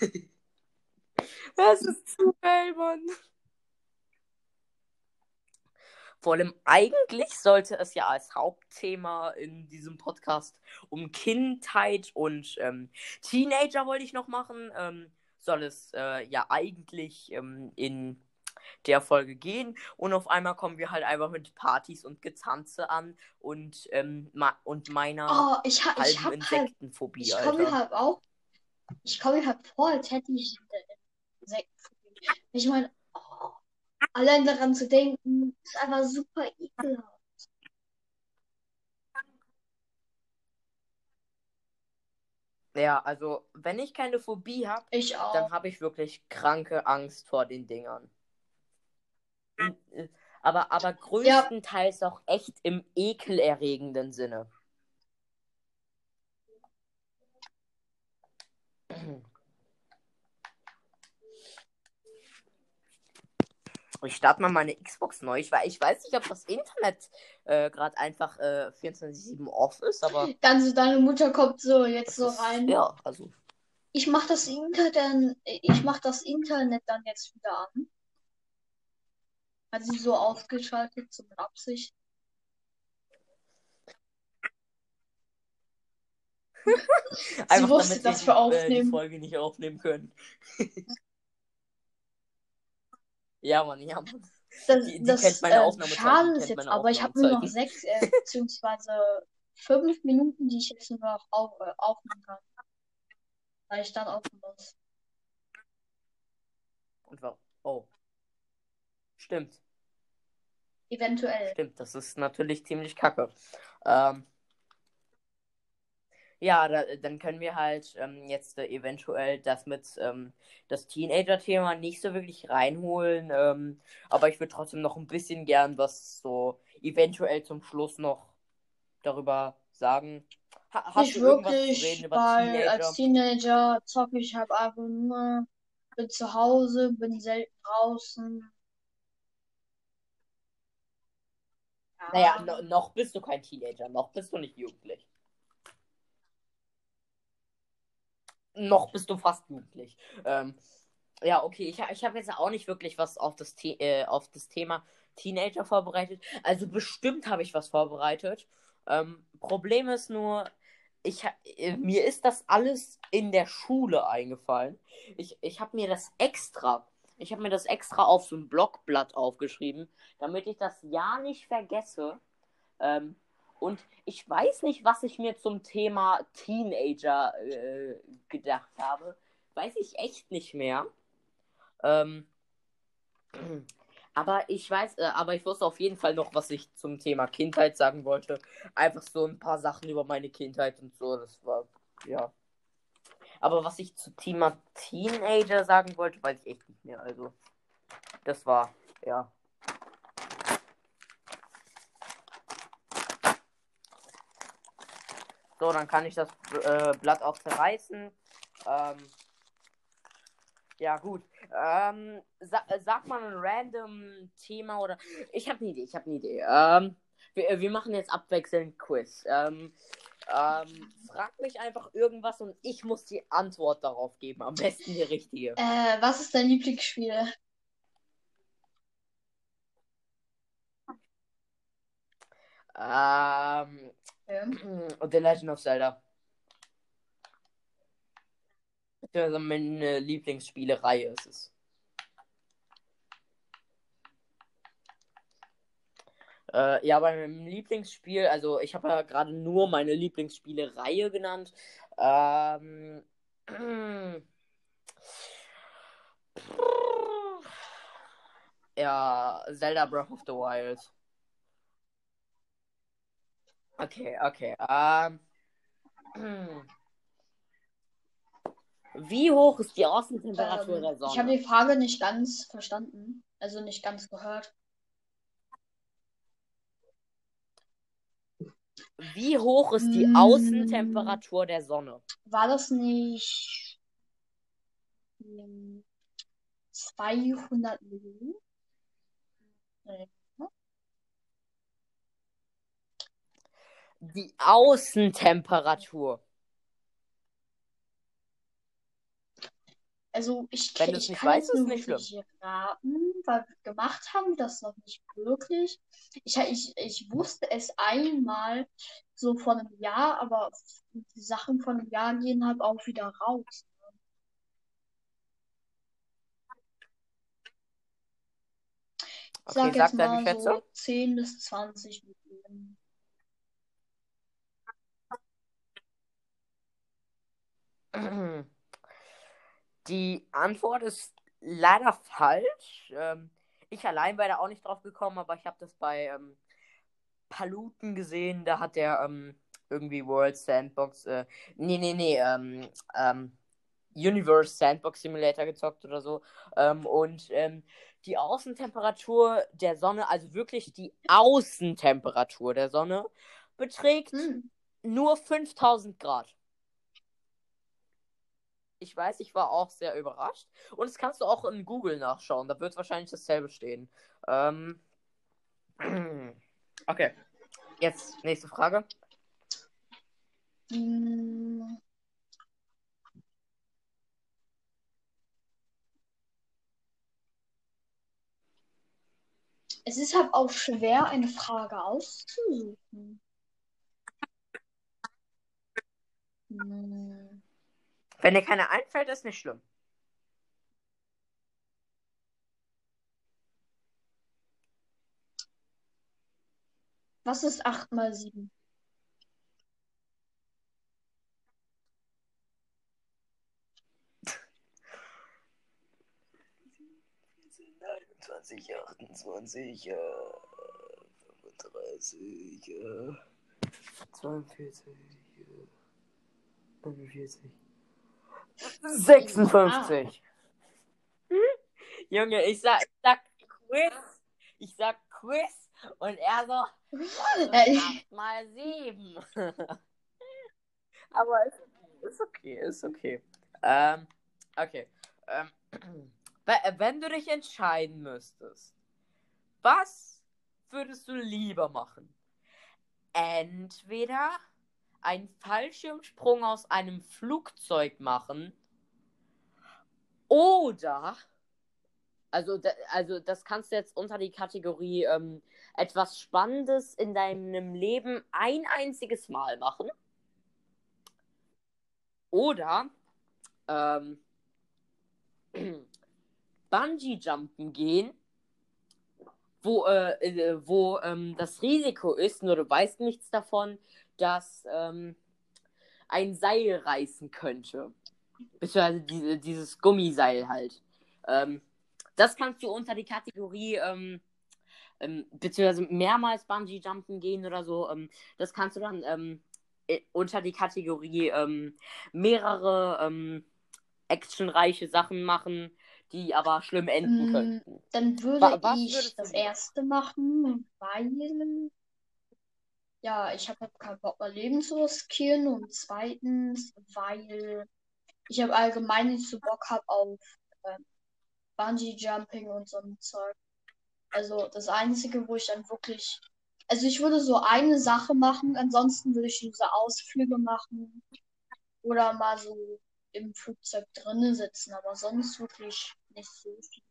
Speaker 1: Das ist zu geil, Mann. Vor allem eigentlich sollte es ja als Hauptthema in diesem Podcast um Kindheit und ähm, Teenager wollte ich noch machen. Ähm, soll es äh, ja eigentlich ähm, in der Folge gehen. Und auf einmal kommen wir halt einfach mit Partys und Getanze an und, ähm, und meiner
Speaker 2: Oh, ich, ha ich
Speaker 1: halben
Speaker 2: halt.
Speaker 1: Insektenphobie,
Speaker 2: Ich komme halt auch. Ich komme halt vor, als hätte ich Insektenphobie. Ich meine, allein daran zu denken, ist einfach super ekelhaft.
Speaker 1: Ja, also wenn ich keine Phobie habe, dann habe ich wirklich kranke Angst vor den Dingern. Aber, aber größtenteils auch echt im ekelerregenden Sinne. Ich starte mal meine Xbox neu. Ich, ich weiß nicht, ob das Internet äh, gerade einfach äh, 24-7 off ist, aber.
Speaker 2: Dann deine Mutter kommt so jetzt so rein.
Speaker 1: Ja, also.
Speaker 2: Ich mach das Internet, ich mach das Internet dann jetzt wieder an. Hat sie so ausgeschaltet, so mit Absicht.
Speaker 1: Einfach
Speaker 2: wusste, dass
Speaker 1: die,
Speaker 2: wir
Speaker 1: äh, die
Speaker 2: aufnehmen.
Speaker 1: Folge nicht aufnehmen können. ja, Mann, ja, Mann.
Speaker 2: Das,
Speaker 1: Die- die
Speaker 2: das
Speaker 1: kennt meine
Speaker 2: äh, schade ist jetzt, aber ich habe nur noch sechs, äh, beziehungsweise fünf Minuten, die ich jetzt nur noch auf, äh, aufnehmen kann. Weil ich dann aufnehmen muss.
Speaker 1: Und warum? Oh. Stimmt,
Speaker 2: Eventuell.
Speaker 1: stimmt. Das ist natürlich ziemlich kacke. Ähm, ja, da, dann können wir halt ähm, jetzt äh, eventuell das mit ähm, das Teenager-Thema nicht so wirklich reinholen. Ähm, aber ich würde trotzdem noch ein bisschen gern was so eventuell zum Schluss noch darüber sagen. Ha hast
Speaker 2: Nicht
Speaker 1: du irgendwas zu
Speaker 2: wirklich,
Speaker 1: reden
Speaker 2: weil als
Speaker 1: Teenager?
Speaker 2: Teenager zocke ich halt einfach nur, bin zu Hause, bin selten draußen.
Speaker 1: Naja, no, noch bist du kein Teenager, noch bist du nicht jugendlich. Noch bist du fast jugendlich. Ähm, ja, okay, ich, ich habe jetzt auch nicht wirklich was auf das, The äh, auf das Thema Teenager vorbereitet. Also bestimmt habe ich was vorbereitet. Ähm, Problem ist nur, ich, äh, mir ist das alles in der Schule eingefallen. Ich, ich habe mir das extra, ich habe mir das extra auf so ein Blockblatt aufgeschrieben, damit ich das ja nicht vergesse. Ähm, und ich weiß nicht, was ich mir zum Thema Teenager äh, gedacht habe. Weiß ich echt nicht mehr. Ähm, aber ich weiß, äh, aber ich wusste auf jeden Fall noch, was ich zum Thema Kindheit sagen wollte. Einfach so ein paar Sachen über meine Kindheit und so. Das war, ja. Aber was ich zu Thema Teenager sagen wollte, weiß ich echt nicht mehr. Also, das war, ja. So, dann kann ich das äh, Blatt auch zerreißen. Ähm, ja, gut. Ähm, sa äh, sag mal ein random Thema oder. Ich habe eine Idee, ich habe eine Idee. Ähm, wir, äh, wir machen jetzt abwechselnd Quiz. Ähm, ähm, frag mich einfach irgendwas und ich muss die Antwort darauf geben. Am besten die richtige.
Speaker 2: Äh, was ist dein Lieblingsspiel?
Speaker 1: Ähm,
Speaker 2: Ähm,
Speaker 1: The Legend of Zelda. Also meine Lieblingsspielereihe ist es. Äh, ja, bei meinem Lieblingsspiel, also ich habe ja gerade nur meine Lieblingsspielereihe genannt. Ähm, ja, Zelda Breath of the Wild. Okay, okay. Ähm, wie hoch ist die Außentemperatur
Speaker 2: ähm,
Speaker 1: der
Speaker 2: ich habe
Speaker 1: Sonne?
Speaker 2: die Frage nicht ganz verstanden. Also nicht ganz gehört.
Speaker 1: Wie hoch ist die
Speaker 2: Mm.
Speaker 1: Außentemperatur der Sonne?
Speaker 2: War das nicht ähm, 200 Millionen? Nee.
Speaker 1: Die Außentemperatur.
Speaker 2: Also ich,
Speaker 1: Wenn
Speaker 2: ich
Speaker 1: es nicht
Speaker 2: kann
Speaker 1: weißt,
Speaker 2: nur
Speaker 1: nicht schlimm.
Speaker 2: raten, weil wir gemacht haben wir das noch nicht wirklich. Ich, ich, ich wusste es einmal so vor einem Jahr, aber die Sachen von einem Jahr gehen halt auch wieder raus. Ich
Speaker 1: Okay,
Speaker 2: sag jetzt mal so 10 bis 20 Millionen.
Speaker 1: Die Antwort ist leider falsch. Ähm, ich allein wäre da auch nicht drauf gekommen, aber ich habe das bei ähm, Paluten gesehen. Da hat der ähm, irgendwie World Sandbox, äh, nee, nee, nee, ähm, ähm, Universe Sandbox Simulator gezockt oder so. Ähm, und ähm, die Außentemperatur der Sonne, also wirklich die Außentemperatur der Sonne, beträgt
Speaker 2: Hm.
Speaker 1: nur 5000 Grad. Ich weiß, ich war auch sehr überrascht. Und das kannst du auch in Google nachschauen. Da wird wahrscheinlich dasselbe stehen. Ähm, okay. Jetzt nächste Frage.
Speaker 2: Es ist halt auch schwer, eine Frage auszusuchen. Hm.
Speaker 1: Wenn dir keine einfällt, ist nicht schlimm.
Speaker 2: Was ist 8 mal 7?
Speaker 1: Einundzwanzig, 28, äh, 35, äh, 42, äh, 41, 56. Junge, ich sag, ich sag Quiz. Ich sag Quiz. Und er so, 8 mal 7. Aber ist, ist okay, ist okay. Ähm, okay. Ähm, we- wenn du dich entscheiden müsstest, was würdest du lieber machen? Entweder einen Fallschirmsprung aus einem Flugzeug machen oder, also, also das kannst du jetzt unter die Kategorie ähm, etwas Spannendes in deinem Leben ein einziges Mal machen. Oder ähm, Bungee-Jumpen gehen, wo, äh, äh, wo ähm, das Risiko ist, nur du weißt nichts davon, dass ähm, ein Seil reißen könnte. Beziehungsweise diese, dieses Gummiseil halt. Ähm, das kannst du unter die Kategorie, ähm, ähm, beziehungsweise mehrmals Bungee-Jumpen gehen oder so. Ähm, das kannst du dann ähm, äh, unter die Kategorie ähm, mehrere ähm, actionreiche Sachen machen, die aber schlimm enden
Speaker 2: Mm,
Speaker 1: könnten.
Speaker 2: Dann würde
Speaker 1: Wa- was
Speaker 2: ich das erste machen, weil ja, ich habe halt keinen Bock, mein Leben zu riskieren und zweitens, weil ich habe allgemein nicht so Bock hab auf ähm, Bungee Jumping und so ein Zeug. Also das Einzige, wo ich dann wirklich, also ich würde so eine Sache machen, ansonsten würde ich diese Ausflüge machen oder mal so im Flugzeug drinnen sitzen, aber sonst wirklich nicht so viel.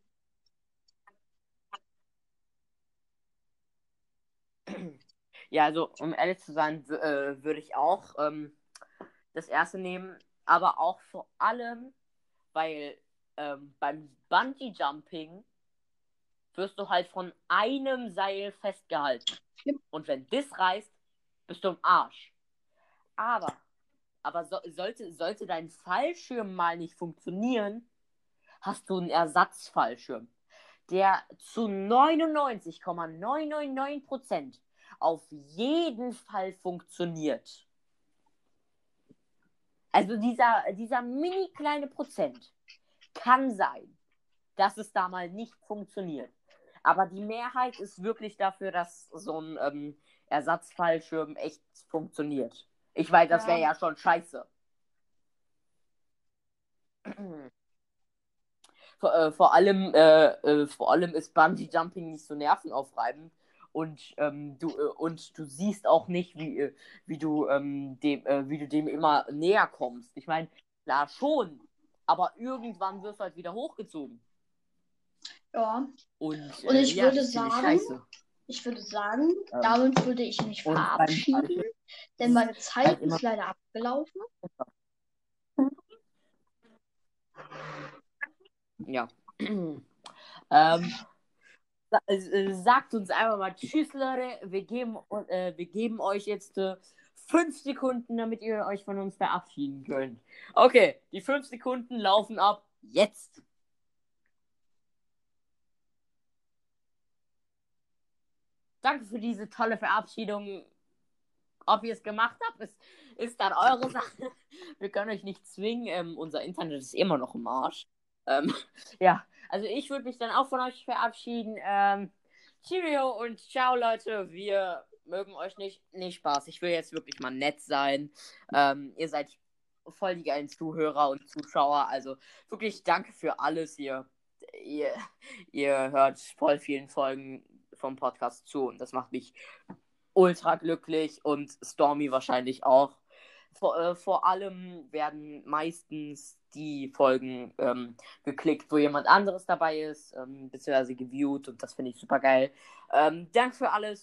Speaker 1: Ja, also um ehrlich zu sein, äh, würde ich auch ähm, das erste nehmen, aber auch vor allem, weil ähm, beim Bungee Jumping wirst du halt von einem Seil festgehalten. Und wenn das reißt, bist du im Arsch. Aber, aber so, sollte, sollte dein Fallschirm mal nicht funktionieren, hast du einen Ersatzfallschirm, der zu 99,999% auf jeden Fall funktioniert. Also dieser, dieser mini kleine Prozent kann sein, dass es da mal nicht funktioniert. Aber die Mehrheit ist wirklich dafür, dass so ein ähm, Ersatzfallschirm echt funktioniert. Ich weiß, das
Speaker 2: Ja.
Speaker 1: wäre ja schon scheiße. Vor, äh, vor, allem, äh, äh, vor allem ist Bungee Jumping nicht so nervenaufreibend und ähm, du äh, und du siehst auch nicht, wie, äh, wie du ähm, dem, äh, wie du dem immer näher kommst. Ich meine, klar schon, aber irgendwann wirst du halt wieder hochgezogen.
Speaker 2: Ja,
Speaker 1: Und,
Speaker 2: Und
Speaker 1: äh,
Speaker 2: ich
Speaker 1: ja,
Speaker 2: würde sagen, ich würde sagen,
Speaker 1: Ähm,
Speaker 2: damit würde ich mich verabschieden, denn meine
Speaker 1: halt
Speaker 2: Zeit
Speaker 1: immer-
Speaker 2: ist leider abgelaufen.
Speaker 1: Ja. ähm, äh, sagt uns einfach mal Tschüss, Leute. Wir geben, äh, wir geben euch jetzt äh, fünf Sekunden, damit ihr euch von uns verabschieden könnt. Okay, die fünf Sekunden laufen ab jetzt. Danke für diese tolle Verabschiedung. Ob ihr es gemacht habt, ist, ist dann eure Sache. Wir können euch nicht zwingen. Ähm, unser Internet ist immer noch im Arsch. Ähm, ja, also ich würde mich dann auch von euch verabschieden. Ähm, Cheerio und ciao, Leute. Wir mögen euch nicht. Nee, Spaß. Ich will jetzt wirklich mal nett sein. Ähm, ihr seid voll die geilen Zuhörer und Zuschauer. Also wirklich danke für alles. Ihr, ihr, ihr hört voll vielen Folgen vom Podcast zu und das macht mich ultra glücklich und Stormy wahrscheinlich auch. Vor, äh, vor allem werden meistens die Folgen ähm, geklickt, wo jemand anderes dabei ist, ähm, beziehungsweise geviewt und das finde ich super geil. Ähm, danke für alles.